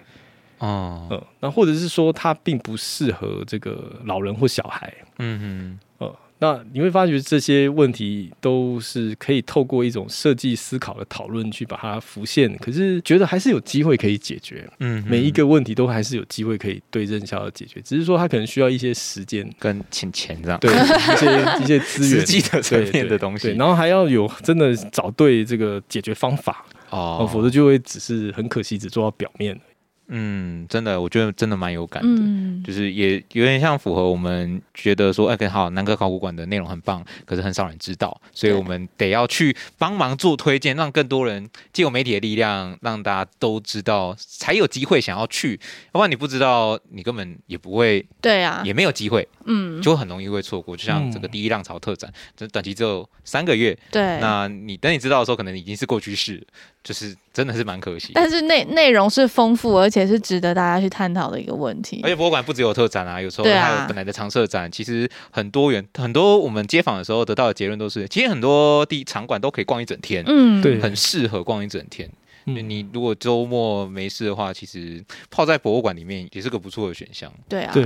[SPEAKER 4] 哦，嗯，那或者是说它并不适合这个老人或小孩，嗯嗯，呃，那你会发觉这些问题都是可以透过一种设计思考的讨论去把它浮现，可是觉得还是有机会可以解决，嗯，每一个问题都还是有机会可以对症下药解决，只是说它可能需要一些时间。
[SPEAKER 2] 跟钱钱这样，
[SPEAKER 4] 对，一些 一些资源，
[SPEAKER 2] 实际的层面的东西，
[SPEAKER 4] 然后还要有真的找对这个解决方法哦，否则就会只是很可惜只做到表面。
[SPEAKER 2] 嗯，真的，我觉得真的蛮有感的，嗯、就是也有点像符合我们觉得说，哎，好，南科考古馆的内容很棒，可是很少人知道，所以我们得要去帮忙做推荐，让更多人借由媒体的力量，让大家都知道，才有机会想要去。要不然你不知道，你根本也不会，
[SPEAKER 5] 对啊，
[SPEAKER 2] 也没有机会，嗯，就很容易会错过。就像这个第一浪潮特展，这短期只有三个月，
[SPEAKER 5] 对，
[SPEAKER 2] 那你等你知道的时候，可能已经是过去式。就是真的是蛮可惜，
[SPEAKER 5] 但是内内容是丰富，而且是值得大家去探讨的一个问题。
[SPEAKER 2] 而且博物馆不只有特展啊，有时候还有本来的常设展，啊、其实很多元。很多我们街访的时候得到的结论都是，其实很多地场馆都可以逛一整天，嗯，对，很适合逛一整天。你如果周末没事的话，其实泡在博物馆里面也是个不错的选项。
[SPEAKER 5] 对啊，
[SPEAKER 4] 对。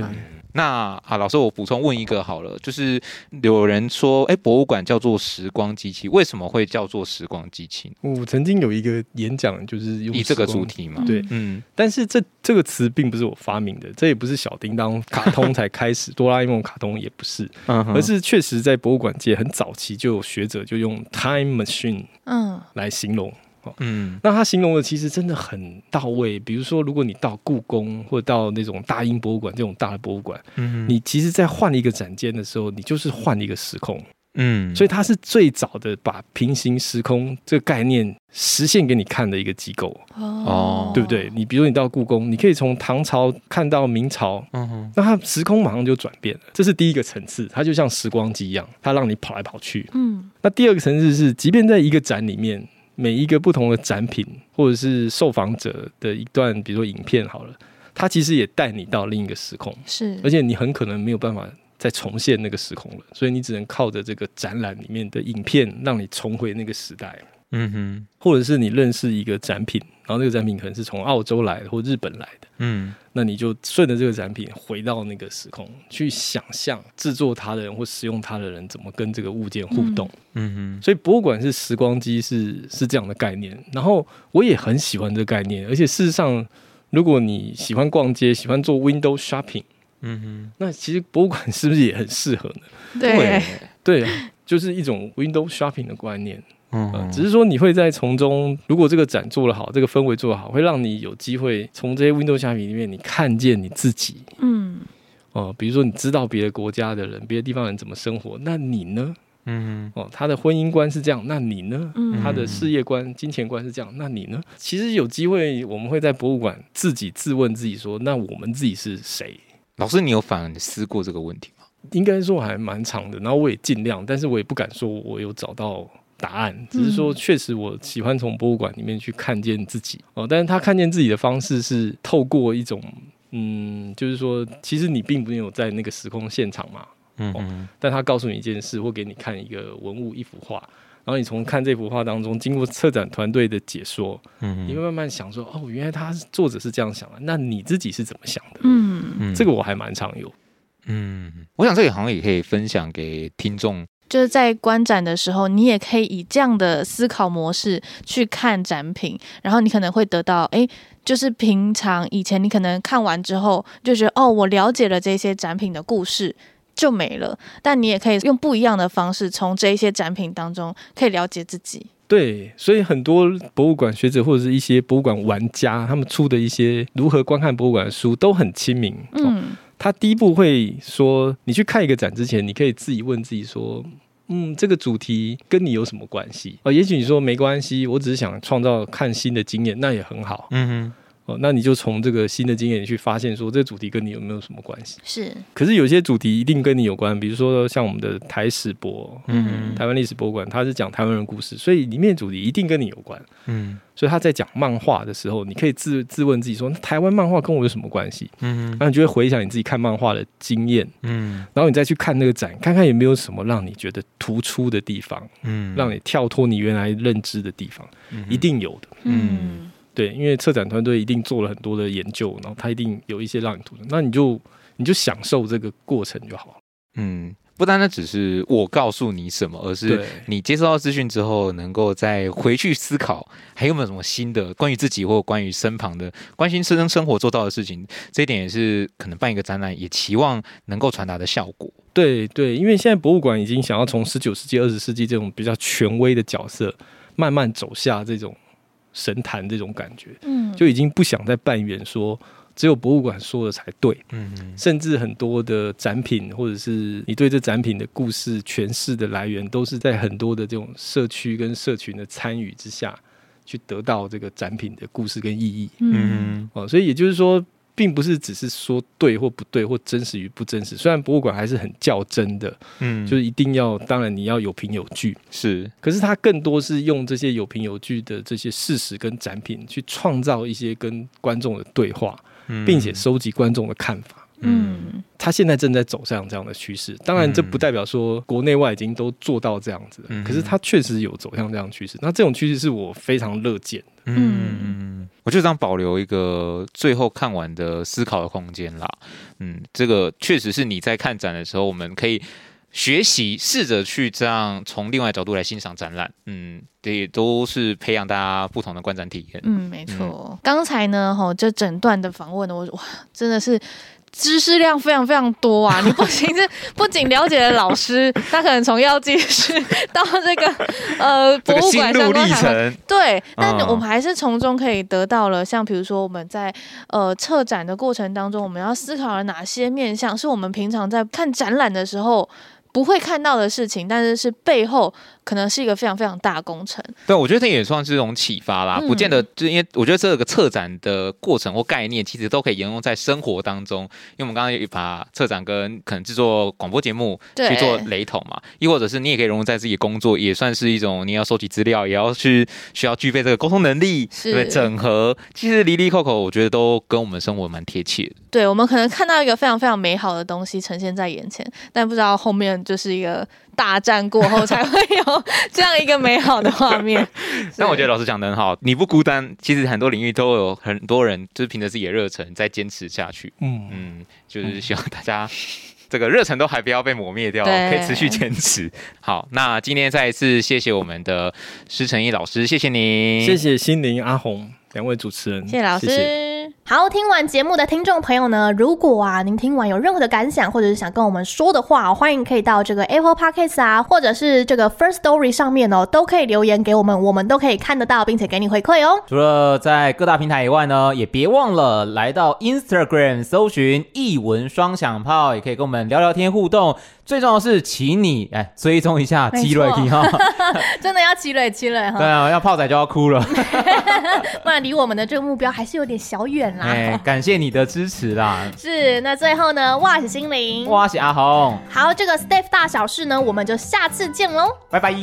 [SPEAKER 2] 那啊，老师，我补充问一个好了，就是有人说，哎，博物馆叫做时光机器，为什么会叫做时光机器？
[SPEAKER 4] 我曾经有一个演讲，就是用
[SPEAKER 2] 以这个主题嘛。
[SPEAKER 4] 对，嗯。但是这这个词并不是我发明的，这也不是小叮当卡通才开始，哆啦 A 梦卡通也不是，而是确实在博物馆界很早期就有学者就用 time machine 嗯来形容。嗯，那他形容的其实真的很到位。比如说，如果你到故宫或者到那种大英博物馆这种大的博物馆，嗯，你其实，在换一个展间的时候，你就是换一个时空。嗯，所以它是最早的把平行时空这个概念实现给你看的一个机构。哦，对不对？你比如你到故宫，你可以从唐朝看到明朝，嗯哼，那它时空马上就转变了。这是第一个层次，它就像时光机一样，它让你跑来跑去。嗯，那第二个层次是，即便在一个展里面。每一个不同的展品，或者是受访者的一段，比如说影片好了，它其实也带你到另一个时空，是，而且你很可能没有办法再重现那个时空了，所以你只能靠着这个展览里面的影片，让你重回那个时代。嗯哼，或者是你认识一个展品，然后那个展品可能是从澳洲来的或日本来的，嗯，那你就顺着这个展品回到那个时空，去想象制作它的人或使用它的人怎么跟这个物件互动，嗯。哼，所以博物馆是时光机，是是这样的概念。然后我也很喜欢这个概念，而且事实上，如果你喜欢逛街，喜欢做 window shopping，嗯哼，那其实博物馆是不是也很适合呢？
[SPEAKER 5] 对，
[SPEAKER 4] 对，就是一种 window shopping 的观念。嗯，只是说你会在从中，如果这个展做得好，这个氛围做得好，会让你有机会从这些 window shopping 里面，你看见你自己。嗯，哦，比如说你知道别的国家的人，别的地方人怎么生活，那你呢？嗯，哦，他的婚姻观是这样，那你呢？嗯，他的事业观、金钱观是这样，那你呢？其实有机会，我们会在博物馆自己自问自己说，那我们自己是谁？
[SPEAKER 2] 老师，你有反思过这个问题吗？
[SPEAKER 4] 应该说还蛮长的，然后我也尽量，但是我也不敢说我有找到。答案只是说，确实我喜欢从博物馆里面去看见自己哦。但是他看见自己的方式是透过一种，嗯，就是说，其实你并没有在那个时空现场嘛，嗯嗯。但他告诉你一件事，或给你看一个文物、一幅画，然后你从看这幅画当中，经过策展团队的解说，嗯，你会慢慢想说，哦，原来他作者是这样想的，那你自己是怎么想的？嗯嗯，这个我还蛮常有。
[SPEAKER 2] 嗯，我想这个好像也可以分享给听众。
[SPEAKER 5] 就是在观展的时候，你也可以以这样的思考模式去看展品，然后你可能会得到，诶，就是平常以前你可能看完之后就觉得，哦，我了解了这些展品的故事就没了，但你也可以用不一样的方式，从这一些展品当中可以了解自己。
[SPEAKER 4] 对，所以很多博物馆学者或者是一些博物馆玩家，他们出的一些如何观看博物馆的书都很亲民。嗯。他第一步会说，你去看一个展之前，你可以自己问自己说，嗯，这个主题跟你有什么关系？哦，也许你说没关系，我只是想创造看新的经验，那也很好。嗯。那你就从这个新的经验去发现，说这个主题跟你有没有什么关系？
[SPEAKER 5] 是。
[SPEAKER 4] 可是有些主题一定跟你有关，比如说像我们的台史博，嗯，台湾历史博物馆，它是讲台湾人故事，所以里面主题一定跟你有关。嗯。所以他在讲漫画的时候，你可以自自问自己说：那台湾漫画跟我有什么关系？嗯。然后你就会回想你自己看漫画的经验，嗯。然后你再去看那个展，看看有没有什么让你觉得突出的地方，嗯，让你跳脱你原来认知的地方，嗯一定有的，嗯。对，因为策展团队一定做了很多的研究，然后他一定有一些让你图的，那你就你就享受这个过程就好。
[SPEAKER 2] 嗯，不单单只是我告诉你什么，而是你接收到资讯之后，能够再回去思考，还有没有什么新的关于自己或关于身旁的关心生生活做到的事情。这一点也是可能办一个展览也期望能够传达的效果。
[SPEAKER 4] 对对，因为现在博物馆已经想要从十九世纪、二十世纪这种比较权威的角色，慢慢走下这种。神坛这种感觉，嗯，就已经不想再扮演说只有博物馆说的才对，嗯。嗯，甚至很多的展品或者是你对这展品的故事诠释的来源，都是在很多的这种社区跟社群的参与之下去得到这个展品的故事跟意义，嗯。哦，所以也就是说。并不是只是说对或不对，或真实与不真实。虽然博物馆还是很较真的，嗯，就是一定要，当然你要有凭有据，
[SPEAKER 2] 是。
[SPEAKER 4] 可是它更多是用这些有凭有据的这些事实跟展品，去创造一些跟观众的对话，并且收集观众的看法。嗯，他现在正在走向这样的趋势。当然，这不代表说国内外已经都做到这样子，可是他确实有走向这样的趋势。那这种趋势是我非常乐见的。
[SPEAKER 2] 嗯，我就这样保留一个最后看完的思考的空间啦。嗯，这个确实是你在看展的时候，我们可以学习，试着去这样从另外角度来欣赏展览。嗯，也都是培养大家不同的观展体验。
[SPEAKER 5] 嗯，没错。刚、嗯、才呢，哈，这整段的访问呢，我哇，真的是。知识量非常非常多啊！你不仅是不仅了解了老师，他可能从药剂师到这个呃博物馆相关对，但我们还是从中可以得到了，像比如说我们在呃策展的过程当中，我们要思考了哪些面向，是我们平常在看展览的时候不会看到的事情，但是是背后。可能是一个非常非常大的工程。
[SPEAKER 2] 对，我觉得这也算是一种启发啦，嗯、不见得就因为我觉得这个策展的过程或概念，其实都可以沿用在生活当中。因为我们刚刚也把策展跟可能制作广播节目去做雷同嘛，亦或者是你也可以融入在自己工作，也算是一种你要收集资料，也要去需要具备这个沟通能力，对，对整合。其实离离扣扣，我觉得都跟我们生活蛮贴切的。
[SPEAKER 5] 对，我们可能看到一个非常非常美好的东西呈现在眼前，但不知道后面就是一个。大战过后才会有这样一个美好的画面。
[SPEAKER 2] 但我觉得老师讲的很好，你不孤单。其实很多领域都有很多人，就是凭着自己的热忱在坚持下去。嗯嗯，就是希望大家这个热忱都还不要被磨灭掉，可以持续坚持。好，那今天再一次谢谢我们的施承义老师，谢谢您，
[SPEAKER 4] 谢谢心灵阿红两位主持人，
[SPEAKER 5] 谢谢老师。谢谢
[SPEAKER 3] 好，听完节目的听众朋友呢，如果啊您听完有任何的感想，或者是想跟我们说的话，欢迎可以到这个 Apple Podcast 啊，或者是这个 First Story 上面哦，都可以留言给我们，我们都可以看得到，并且给你回馈哦。
[SPEAKER 6] 除了在各大平台以外呢，也别忘了来到 Instagram 搜寻艺文双响炮，也可以跟我们聊聊天互动。最重要的是，请你哎追踪一下奇瑞哈，
[SPEAKER 3] 真的要奇瑞奇瑞哈。
[SPEAKER 6] 对啊，要泡仔就要哭了，
[SPEAKER 3] 不然离我们的这个目标还是有点小远啦。
[SPEAKER 6] 哎，感谢你的支持啦。
[SPEAKER 3] 是，那最后呢，哇，是心灵，
[SPEAKER 6] 哇，是阿红。
[SPEAKER 3] 好，这个 Steph 大小事呢，我们就下次见喽，
[SPEAKER 6] 拜拜。